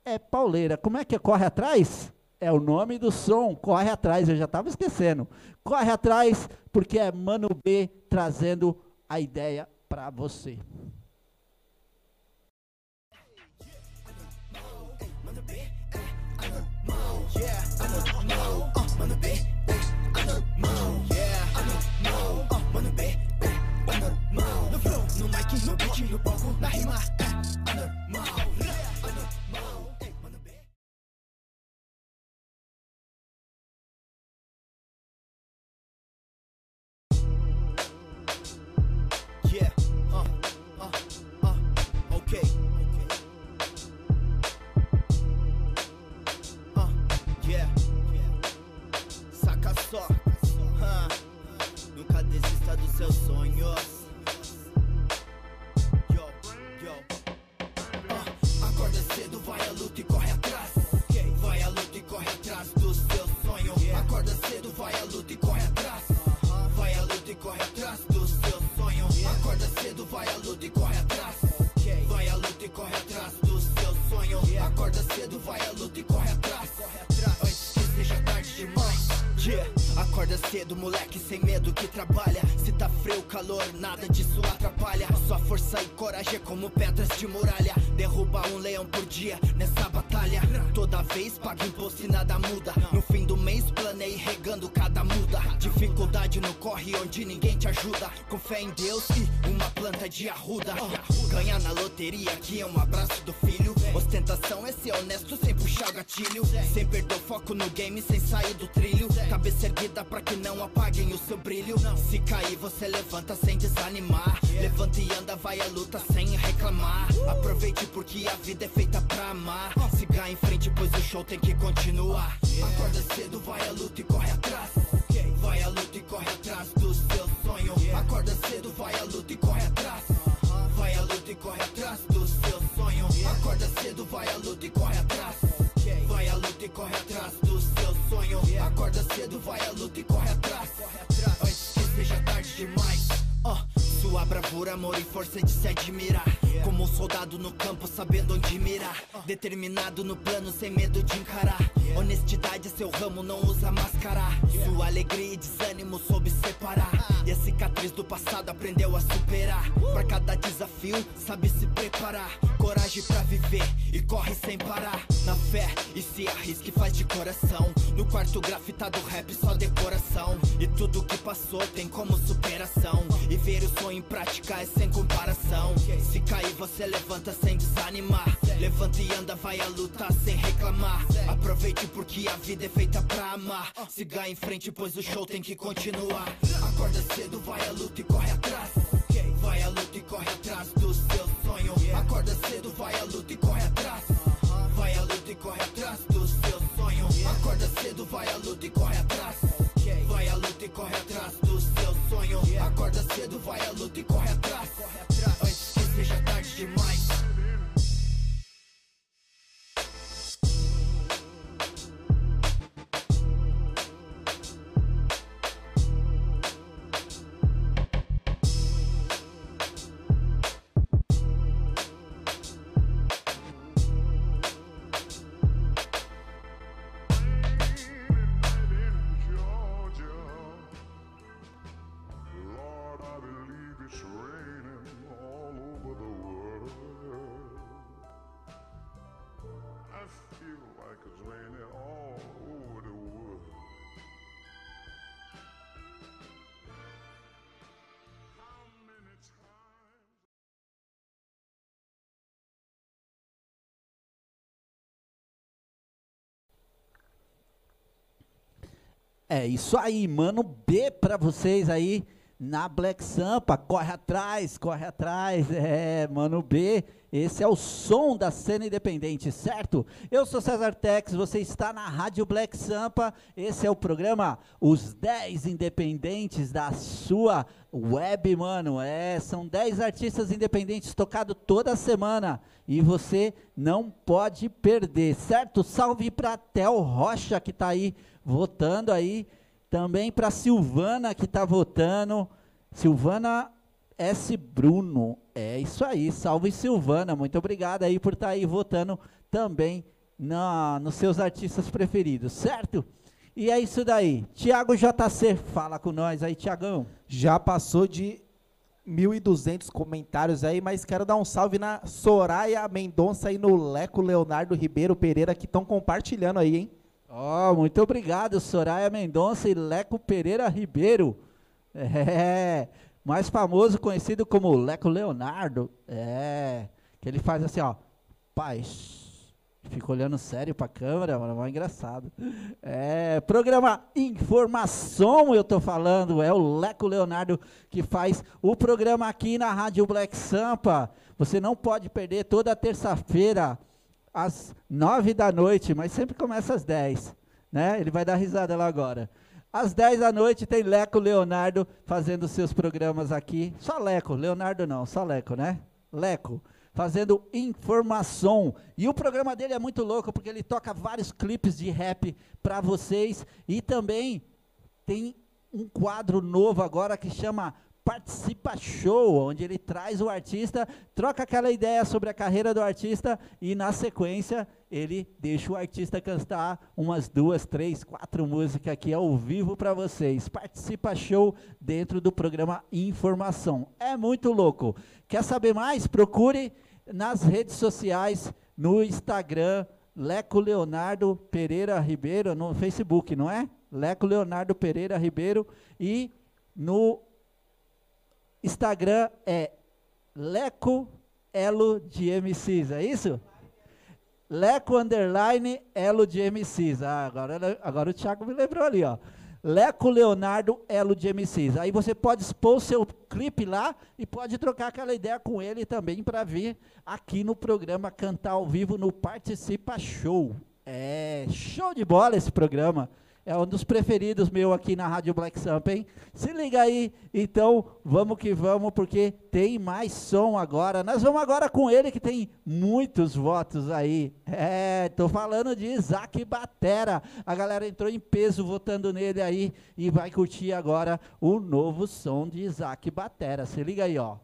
é pauleira. Como é que é? Corre atrás? É o nome do som, corre atrás, eu já estava esquecendo. Corre atrás, porque é Mano B trazendo a ideia para você. Know, uh, mano calor, nada disso atrapalha. Sua força e coragem é como pedras de muralha. Derruba um leão por dia nessa batalha. Toda vez paga imposto e nada muda. No fim do mês, planei regando cada muda. Dificuldade no corre onde ninguém te ajuda. Com fé em Deus e uma planta de arruda. Ganhar na loteria aqui é um abraço do. Ostentação é ser honesto sem puxar o gatilho. Sem perder o foco no game, sem sair do trilho. Cabeça erguida pra que não apaguem o seu brilho. Se cair, você levanta sem desanimar. Levanta e anda, vai à luta sem reclamar. Aproveite porque a vida é feita pra amar. Siga em frente, pois o show tem que continuar. Acorda cedo, vai à luta e corre atrás. Vai à luta e corre atrás do seu sonho. Acorda cedo, vai à luta e corre atrás. Vai à luta e corre atrás. Acorda cedo, vai à luta e corre atrás. Vai à luta e corre atrás do seu sonho. Acorda cedo, vai à luta e corre atrás. Sua bravura, amor e força de se admirar. Como um soldado no campo, sabendo onde mirar. Determinado no plano, sem medo de encarar. Honestidade é seu ramo, não usa máscara. Sua alegria e desânimo soube separar. E a cicatriz do passado aprendeu a superar. Pra cada desafio, sabe se preparar. Coragem pra viver e corre sem parar. Na fé e se arrisque, faz de coração. No quarto grafitado rap, só decoração. E tudo que passou tem como superação. E ver o sonho em prática é sem comparação. Se cair, você levanta sem desanimar. Levanta e anda, vai à luta sem reclamar. Aproveite porque a vida é feita pra amar. Siga em frente, pois o show tem que continuar. Acorda cedo, vai à luta e corre atrás. Vai à luta e corre atrás do seu sonho. Acorda cedo, vai à luta e corre atrás. Vai à luta e corre atrás do seu sonho. Acorda cedo, vai à luta e corre atrás. Vai à luta e corre atrás do seu sonho. Acorda cedo, vai à luta e corre atrás. Antes que seja tarde demais. É isso aí, mano B pra vocês aí na Black Sampa. Corre atrás, corre atrás. É, mano B. Esse é o som da cena independente, certo? Eu sou César Tex, você está na Rádio Black Sampa. Esse é o programa Os 10 Independentes da sua web, mano. É, são 10 artistas independentes tocados toda semana e você não pode perder, certo? Salve para Tel Rocha que tá aí votando aí. Também para Silvana que está votando. Silvana S. Bruno. É isso aí. Salve Silvana. Muito obrigado aí por estar aí votando também na, nos seus artistas preferidos, certo? E é isso daí. Tiago JC, fala com nós aí, Tiagão. Já passou de 1.200 comentários aí, mas quero dar um salve na Soraya Mendonça e no Leco Leonardo Ribeiro Pereira que estão compartilhando aí, hein? Ó, muito obrigado, Soraya Mendonça e Leco Pereira Ribeiro. É, mais famoso, conhecido como Leco Leonardo. É, que ele faz assim, ó, paz. Fica olhando sério pra câmera, mano, é engraçado. É, programa Informação, eu tô falando, é o Leco Leonardo que faz o programa aqui na Rádio Black Sampa. Você não pode perder toda terça-feira, às nove da noite, mas sempre começa às dez, né? Ele vai dar risada lá agora. Às 10 da noite tem Leco Leonardo fazendo seus programas aqui. Só Leco, Leonardo não, só Leco, né? Leco, fazendo informação. E o programa dele é muito louco porque ele toca vários clipes de rap para vocês e também tem um quadro novo agora que chama Participa Show, onde ele traz o artista, troca aquela ideia sobre a carreira do artista e na sequência ele deixa o artista cantar umas duas, três, quatro músicas aqui ao vivo para vocês. Participa Show dentro do programa Informação. É muito louco. Quer saber mais? Procure nas redes sociais, no Instagram, Leco Leonardo Pereira Ribeiro, no Facebook, não é? Leco Leonardo Pereira Ribeiro e no Instagram é Leco Elo de MCs, é isso? Leco Underline Elo de MCs. Ah, agora, agora o Thiago me lembrou ali, ó. Leco Leonardo Elo de MCs. Aí você pode expor o seu clipe lá e pode trocar aquela ideia com ele também para vir aqui no programa cantar ao vivo no Participa Show. É show de bola esse programa. É um dos preferidos meu aqui na Rádio Black Sampa? Se liga aí, então vamos que vamos, porque tem mais som agora. Nós vamos agora com ele que tem muitos votos aí. É, tô falando de Isaac Batera. A galera entrou em peso votando nele aí e vai curtir agora o novo som de Isaac Batera. Se liga aí, ó.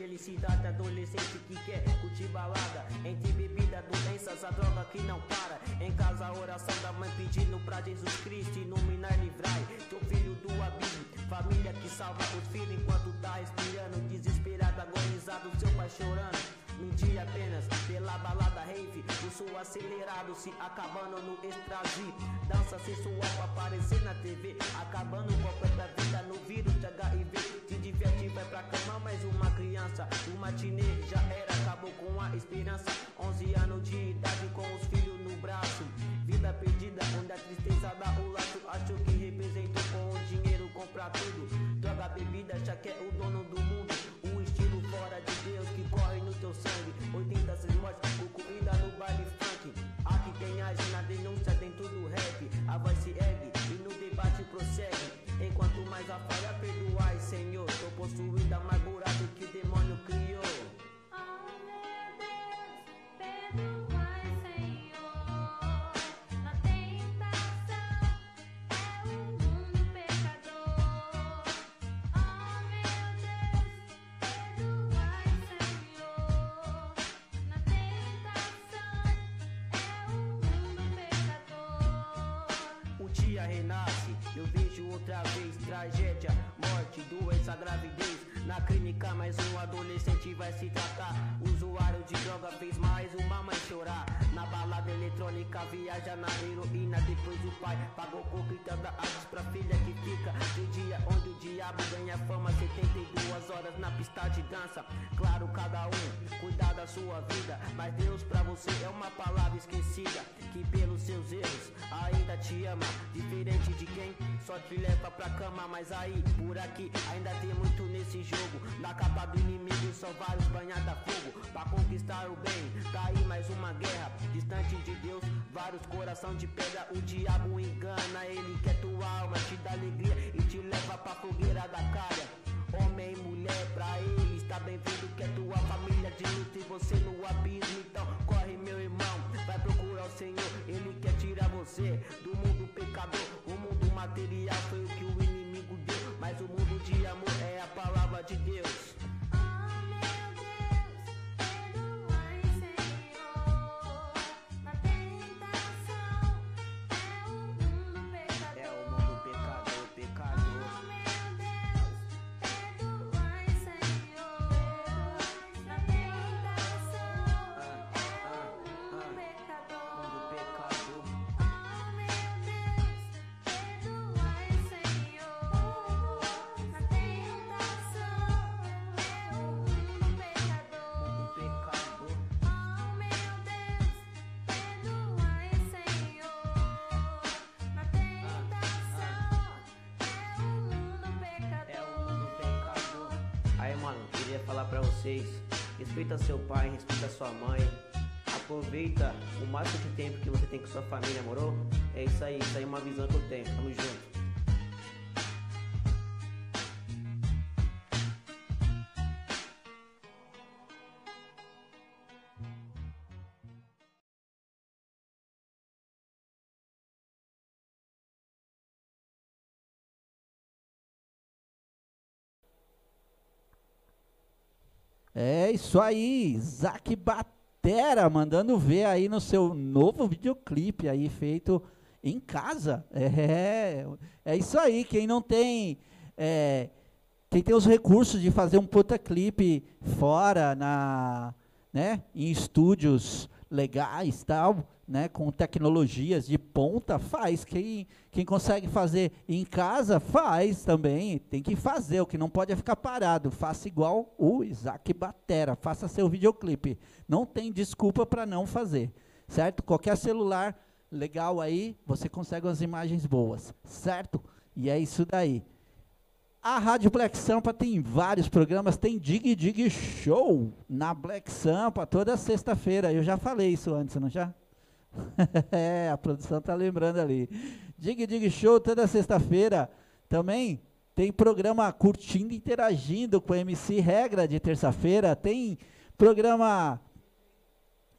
Felicidade adolescente que quer curtir balada. Entre bebida, doenças, a droga que não para. Em casa a oração da mãe pedindo pra Jesus Cristo Iluminar, livrai teu filho do abismo Família que salva os filhos enquanto tá respirando. Desesperado, agonizado, seu pai chorando Mentir apenas pela balada rave. O som acelerado se acabando no extrazi Dança sensual pra aparecer na TV Acabando com a própria vida no vírus de HIV Se diverte, vai pra cama mais uma criança O matinê já era, acabou com a esperança. 11 anos de idade com os filhos no braço. Vida perdida, onde a tristeza dá o laço. Acho que representou com o dinheiro comprar tudo. Droga, bebida, já que é o dono do mundo A voz se ergue e no debate prossegue. Enquanto mais a falha perdoai, Senhor Tô possuída, amargurado vez tragédia, morte, doença, gravidez. Na clínica, mais um adolescente vai se tratar. Usuário de droga fez mais uma mãe chorar. Na balada eletrônica, viaja na heroína. Depois o pai pagou com gritando aves pra filha que fica. De dia onde o diabo ganha fama, 72 horas na pista de dança. Claro, cada um cuidar da sua vida. Mas Deus pra você é uma palavra esquecida. Que pelos seus erros ainda te ama. Diferente de quem só te leva pra cama. Mas aí, por aqui, ainda tem muito nesse jogo. Na capa do inimigo, só vários banhados a fogo. Pra conquistar o bem, tá aí mais uma guerra. Distante de Deus, vários coração de pedra. O diabo engana, ele quer tua alma, te dá alegria e te leva pra fogueira da cara. Homem e mulher, pra ele está bem-vindo. Que é tua família de luta e você no abismo. Então corre, meu irmão, vai procurar o Senhor. Ele quer tirar você do mundo pecador. O mundo material foi o que o inimigo deu. Mas o mundo de Deus. Respeita seu pai, respeita sua mãe. Aproveita o máximo de tempo que você tem com sua família, morou? É isso aí, isso aí é uma visão que eu tenho. Tamo junto. É isso aí, Isaac Batera mandando ver aí no seu novo videoclipe aí feito em casa. É, é isso aí, quem não tem, é, quem tem os recursos de fazer um puta clipe fora na, né, em estúdios legais tal, né, com tecnologias de ponta, faz. Quem, quem consegue fazer em casa, faz também. Tem que fazer, o que não pode é ficar parado. Faça igual o Isaac Batera, faça seu videoclipe. Não tem desculpa para não fazer, certo? Qualquer celular legal aí, você consegue umas imagens boas, certo? E é isso daí. A Rádio Black Sampa tem vários programas, tem Dig Dig Show na Black Sampa toda sexta-feira. Eu já falei isso antes, não já? é, a produção tá lembrando ali. Dig Dig Show toda sexta-feira. Também tem programa Curtindo Interagindo com MC Regra de terça-feira. Tem programa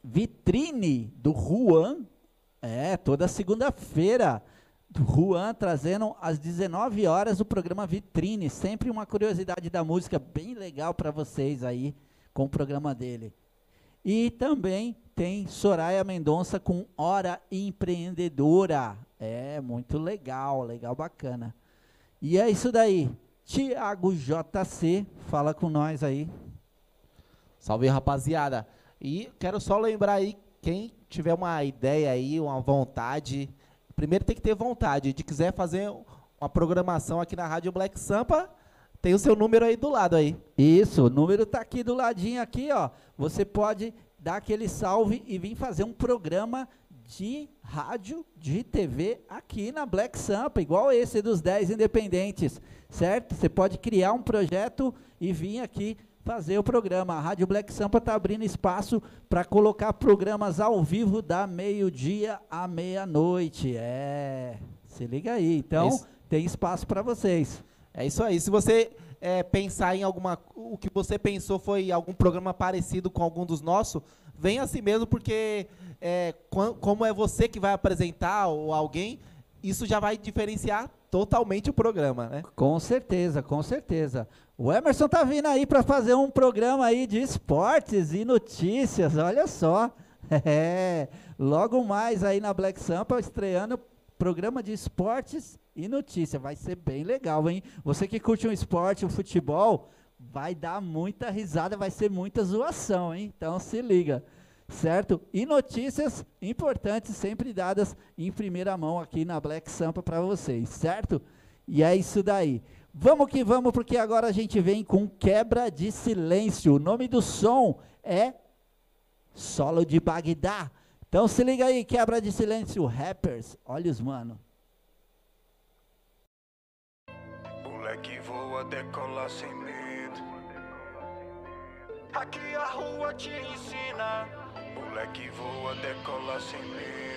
Vitrine do Juan. É, toda segunda-feira. Do Juan trazendo às 19 horas o programa Vitrine. Sempre uma curiosidade da música bem legal para vocês aí com o programa dele. E também tem Soraya Mendonça com Hora Empreendedora. É, muito legal, legal, bacana. E é isso daí. Tiago JC, fala com nós aí. Salve, rapaziada. E quero só lembrar aí, quem tiver uma ideia aí, uma vontade, primeiro tem que ter vontade. De quiser fazer uma programação aqui na Rádio Black Sampa, tem o seu número aí do lado aí. Isso, o número tá aqui do ladinho aqui, ó. Você pode dar aquele salve e vir fazer um programa de rádio, de TV aqui na Black Sampa, igual esse dos 10 independentes, certo? Você pode criar um projeto e vir aqui fazer o programa. A Rádio Black Sampa está abrindo espaço para colocar programas ao vivo da meio-dia à meia-noite. É, se liga aí. Então, tem espaço para vocês. É isso aí. Se você é, pensar em alguma. O que você pensou foi algum programa parecido com algum dos nossos, vem assim mesmo, porque é, como é você que vai apresentar ou alguém, isso já vai diferenciar totalmente o programa, né? Com certeza, com certeza. O Emerson tá vindo aí para fazer um programa aí de esportes e notícias, olha só. É, logo mais aí na Black Sampa estreando programa de esportes e notícia. Vai ser bem legal, hein? Você que curte um esporte, um futebol, vai dar muita risada, vai ser muita zoação, hein? Então se liga, certo? E notícias importantes sempre dadas em primeira mão aqui na Black Sampa para vocês, certo? E é isso daí. Vamos que vamos, porque agora a gente vem com quebra de silêncio. O nome do som é Solo de Bagdá. Então se liga aí, quebra de silêncio, rappers. Olha os mano. Moleque voa, decola sem medo. Aqui a rua te ensina. Moleque voa, decola sem medo.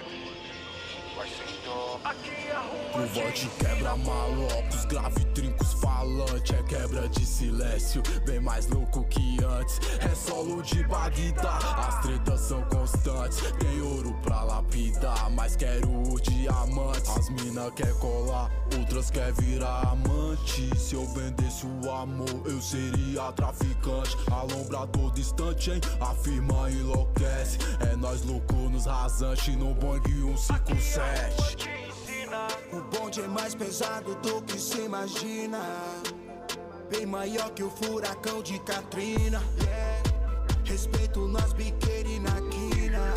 O te vote quebra malocos, grave, trincos, falante É quebra de silêncio, bem mais louco que antes. É solo de Bagdá, as tretas são constantes. Tem ouro pra lapidar, mas quero os diamantes As mina quer colar, outras quer virar amante. Se eu vendesse o amor, eu seria traficante. Alombra a todo instante, hein? A firma enlouquece. É nós louco nos rasantes, no Boeing 157 O bonde é mais pesado do que se imagina. Bem maior que o furacão de Katrina. Respeito nas biqueiras e na quina.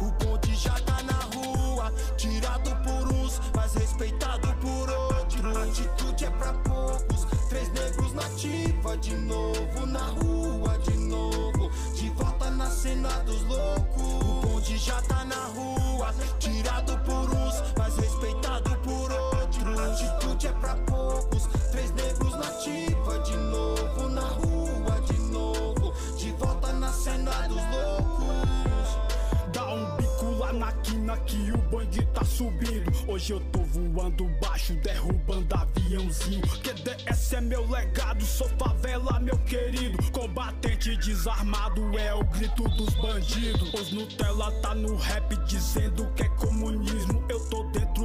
O bonde já tá na rua, tirado por uns, mas respeitado por outros. Atitude é pra poucos, três negros na ativa de novo na rua de novo. De volta na cena dos loucos. O bonde já tá na rua, tirado por uns, mas respeitado por outros. Atitude é pra poucos, três negros na que o bang tá subindo. Hoje eu tô voando baixo, derrubando aviãozinho. QDS é meu legado, sou favela, meu querido. Combatente desarmado é o grito dos bandidos. Os Nutella tá no rap dizendo que é comunismo. Eu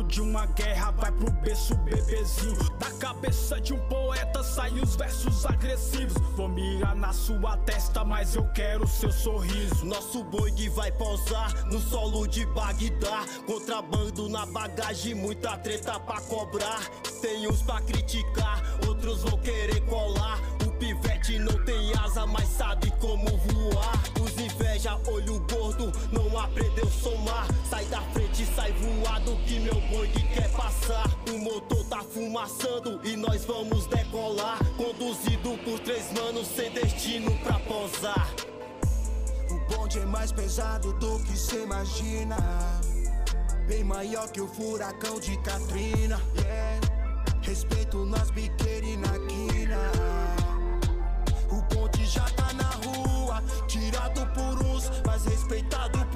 de uma guerra, vai pro berço, bebezinho. Da cabeça de um poeta saem os versos agressivos. Vou mirar na sua testa, mas eu quero seu sorriso. Nosso boi vai pausar no solo de Bagdá. Contrabando na bagagem, muita treta pra cobrar. Tem uns pra criticar, outros vão querer colar. O pivete não tem asa, mas sabe como voar. Os inveja, olho gordo, não aprendeu somar. Sai da frente, sai voado que meu boi quer passar. O motor tá fumaçando e nós vamos decolar. Conduzido por três manos sem destino pra posar. O bonde é mais pesado do que se imagina. Bem maior que o furacão de Katrina. Yeah. Respeito nas biqueiras e na quina. O bonde já tá na rua, tirado por uns, mas respeitado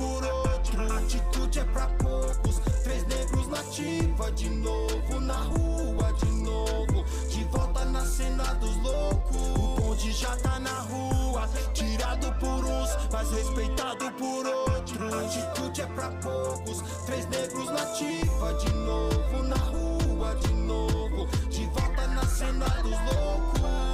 ativa de novo na rua de novo. De volta na cena dos loucos. O bonde já tá na rua, tirado por uns, mas respeitado por outros. Atitude é pra poucos, três negros na ativa de novo na rua de novo. De volta na cena dos loucos.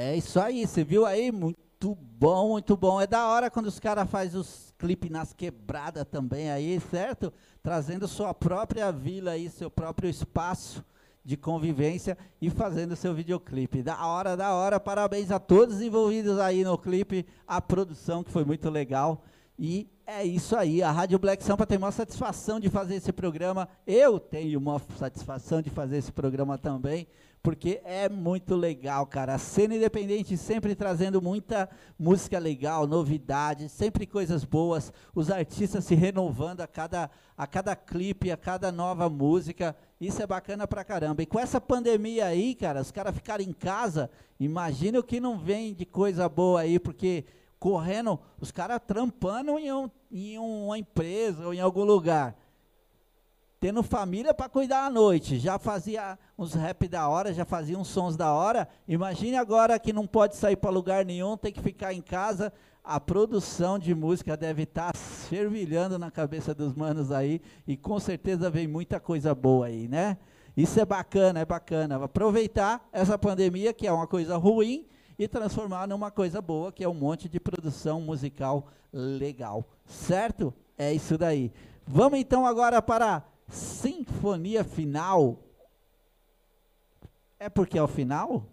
É isso aí, você viu aí? Muito bom, muito bom. É da hora quando os caras fazem os clipes nas quebradas também aí, certo? Trazendo sua própria vila aí, seu próprio espaço de convivência e fazendo seu videoclipe. Da hora, da hora. Parabéns a todos envolvidos aí no clipe, a produção que foi muito legal. E é isso aí, a Rádio Black Sampa tem uma satisfação de fazer esse programa. Eu tenho uma satisfação de fazer esse programa também, porque é muito legal, cara. A cena independente sempre trazendo muita música legal, novidades, sempre coisas boas, os artistas se renovando a cada, a cada clipe, a cada nova música. Isso é bacana pra caramba. E com essa pandemia aí, cara, os caras ficarem em casa, imagina o que não vem de coisa boa aí, porque correndo, os caras trampando em, um, em uma empresa ou em algum lugar. Tendo família para cuidar à noite, já fazia uns rap da hora, já fazia uns sons da hora. Imagine agora que não pode sair para lugar nenhum, tem que ficar em casa. A produção de música deve estar fervilhando na cabeça dos manos aí e com certeza vem muita coisa boa aí, né? Isso é bacana, é bacana. Aproveitar essa pandemia, que é uma coisa ruim, e transformar numa coisa boa, que é um monte de produção musical legal. Certo? É isso daí. Vamos então agora para sinfonia final. É porque é o final?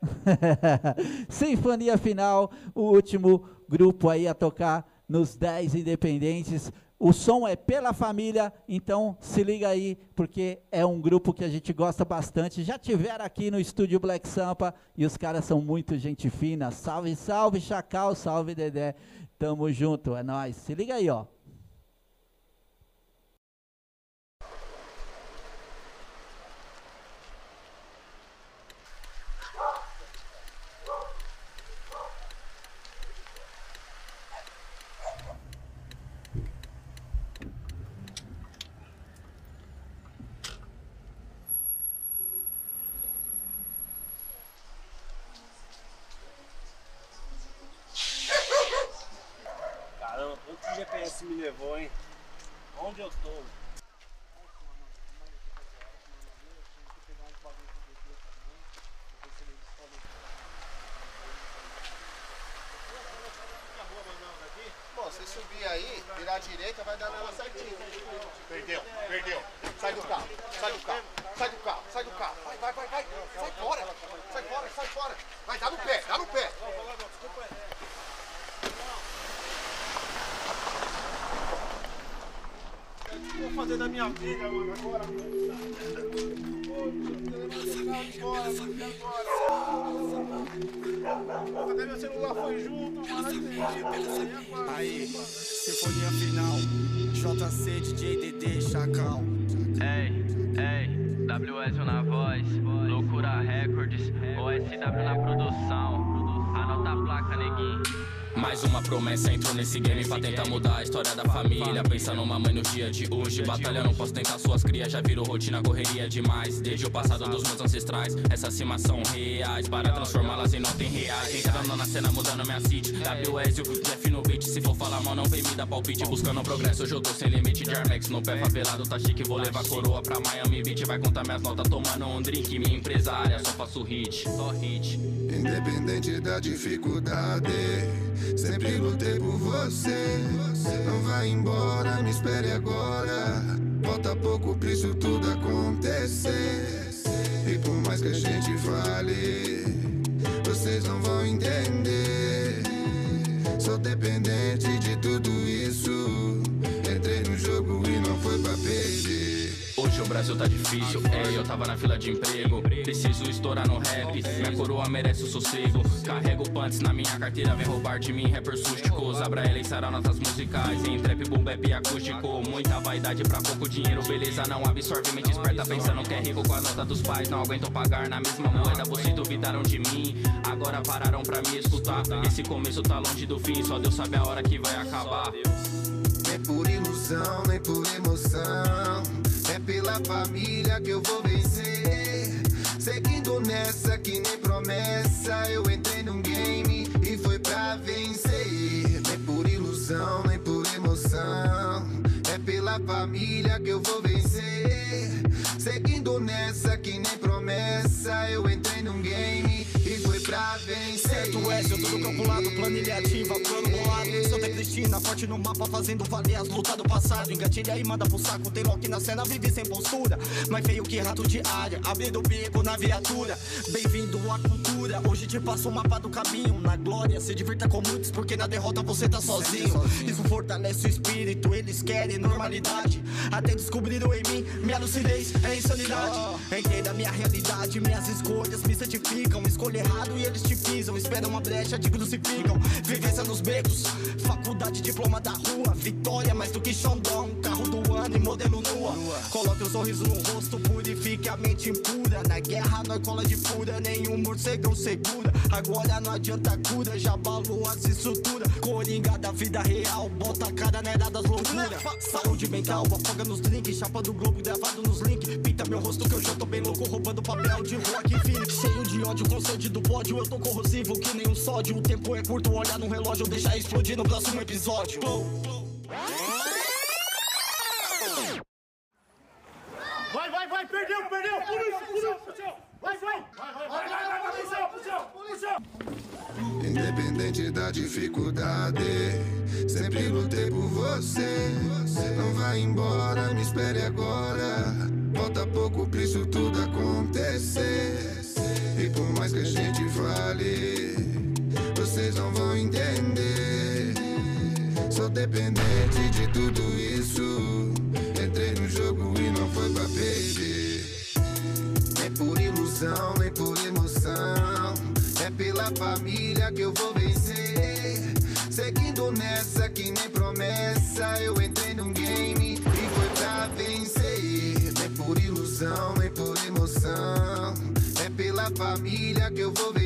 Sinfonia Final, o último grupo aí a tocar nos 10 independentes. O som é pela família, então se liga aí, porque é um grupo que a gente gosta bastante. Já tiveram aqui no estúdio Black Sampa e os caras são muito gente fina. Salve, salve, Chacal, salve, Dedé. Tamo junto, é nóis. Se liga aí, ó. Voz, Loucura Records, OSW na produção. Anota a placa, neguinho. Mais uma promessa entrou nesse game pra tentar mudar a história da família. Pensa numa mãe no dia de hoje. Batalha, não posso tentar suas crias. Já virou rotina, correria demais. Desde o passado dos meus ancestrais. Essas cimas são reais. Para transformá-las em nota em reais. Entrando na cena, mudando minha city. WS, Jeff no beat. Se for falar mal, não vem me dar palpite. Buscando progresso, hoje eu tô sem limite de Armex. No pé favelado, tá chique. Vou levar coroa pra Miami Beach. Vai contar minhas notas tomando um drink. Minha empresária, só faço hit. Só hit. Independente da dificuldade, sempre lutei por você. Não vai embora, me espere agora. Falta pouco pra isso tudo acontecer. E por mais que a gente fale, vocês não vão entender. Sou dependente de tudo Brasil tá difícil, é, eu tava na fila de emprego. Preciso estourar no rap, minha coroa merece o sossego. Carrego pants na minha carteira, vem roubar de mim, rapper sústicos. Abra ela e sarau notas musicais, em trap, boom bap e acústico. Muita vaidade pra pouco dinheiro, beleza não absorve, mente esperta pensando que é rico com a nota dos pais. Não aguento pagar na mesma moeda, vocês duvidaram de mim. Agora pararam pra me escutar, esse começo tá longe do fim, só Deus sabe a hora que vai acabar. Nem por ilusão, nem por emoção. Pela família que eu vou vencer. Seguindo nessa que nem promessa. Eu entrei num game e foi pra vencer. Nem por ilusão, nem por emoção. É pela família que eu vou vencer. Seguindo nessa que nem promessa. Eu entrei num game e foi pra vencer. S, eu tô no calculado, planilha ativa, plano bolado. Santa Cristina, forte no mapa, fazendo valer as lutas do passado. Engatilha e manda pro saco, tem rock na cena, vive sem postura. Mais feio que rato de área, abrindo o bico na viatura. Bem-vindo à cultura, hoje te passo o mapa do caminho. Na glória, se divirta com muitos, porque na derrota você tá sozinho. Isso fortalece o espírito, eles querem normalidade. Até descobriram em mim, minha lucidez é insanidade. Entrei na minha realidade, minhas escolhas me certificam. Escolha errado e eles te pisam. Esperam uma brecha, te crucificam. Vivência nos becos, faculdade, diploma da rua. Vitória mais do que Xandão. Carro do ano e modelo Coloque um sorriso no rosto, purifique a mente impura. Na guerra nós cola de fura, nenhum morcegão segura. Agora não adianta cura, já balou as estruturas. Coringa da vida real, bota a cara na era das loucuras. Saúde mental, afoga nos drinks, chapa do globo gravado nos links. Pinta meu rosto que eu já tô bem louco, roubando papel de rock Phoenix. Cheio de ódio, sede do pódio, eu tô corrosivo que nem um sódio. O tempo é curto, olhar no relógio, deixar explodir no próximo episódio. Perdeu, perdeu! Polícia, polícia, vai! Vai, vai, vai, vai, vai, polícia, polícia, polícia! Independente da dificuldade, sempre lutei por você. Não vai embora, me espere agora. Falta pouco pra isso tudo acontecer. E por mais que a gente fale, vocês não vão entender. Sou dependente de tudo isso. Ilusão, nem por emoção. É pela família que eu vou vencer. Seguindo nessa que nem promessa. Eu entrei num game e foi pra vencer. Nem por ilusão, nem por emoção. É pela família que eu vou vencer.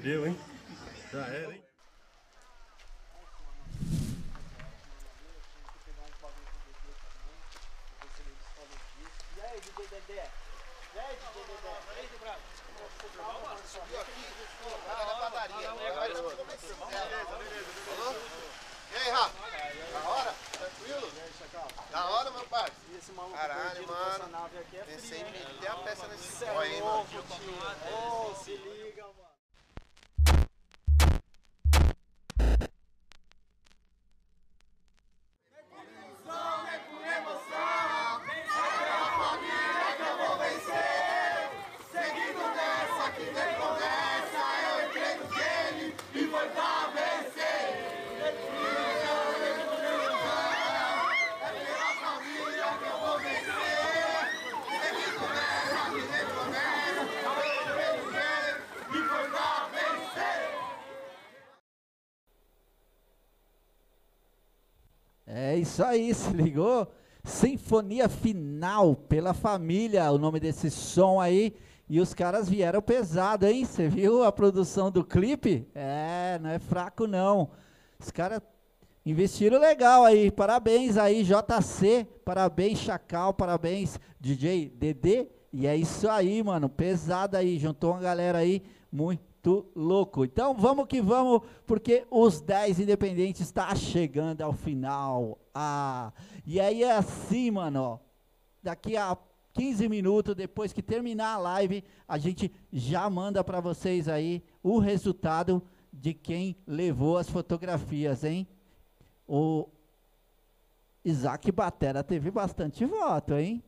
Perdeu, hein? Já era, hein? E aí, DJ Dedé? E aí, DJ Dedé? E aí, do Bravo? Subiu aqui, vai na padaria. Agora vamos começar. Beleza, beleza, beleza. E aí, Rafa? Da hora? Tranquilo? Da hora, meu pai? Caralho, mano. Pensei em meter a peça nesse boy aí, mano. Ô, se liga, mano. Seguindo nessa que nem promessa, eu entrei no game e foi pra vencer. É pela família que eu vou vencer. Seguindo nessa que nem promessa, eu entrei no game e foi pra vencer. É isso aí, se ligou? Sinfonia Final pela família, o nome desse som aí. E os caras vieram pesado, hein? Você viu a produção do clipe? É, não é fraco não. Os caras investiram legal aí. Parabéns aí, JC. Parabéns, Chacal. Parabéns, DJ DD. E é isso aí, mano. Pesado aí. Juntou uma galera aí muito louco. Então vamos que vamos, porque os 10 independentes está chegando ao final. Ah, e aí é assim, mano, ó. Daqui a 15 minutos depois que terminar a live, a gente já manda para vocês aí o resultado de quem levou as fotografias, hein? O Isaac Batera teve bastante voto, hein?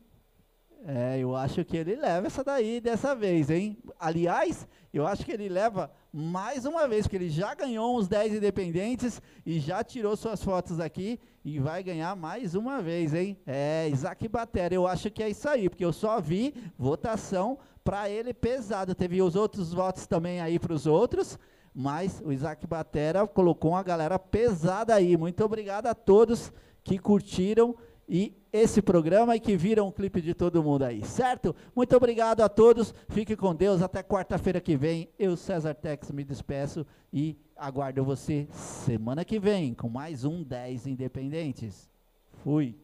É, eu acho que ele leva essa daí dessa vez, hein? Aliás, eu acho que ele leva mais uma vez, porque ele já ganhou uns 10 independentes e já tirou suas fotos aqui e vai ganhar mais uma vez, hein? É, Isaac Batera, eu acho que é isso aí, porque eu só vi votação para ele pesado. Teve os outros votos também aí para os outros, mas o Isaac Batera colocou uma galera pesada aí. Muito obrigado a todos que curtiram e esse programa e que viram o clipe de todo mundo aí, certo? Muito obrigado a todos, fique com Deus, até quarta-feira que vem, eu, César Tex, me despeço e aguardo você semana que vem com mais um 10 Independentes. Fui!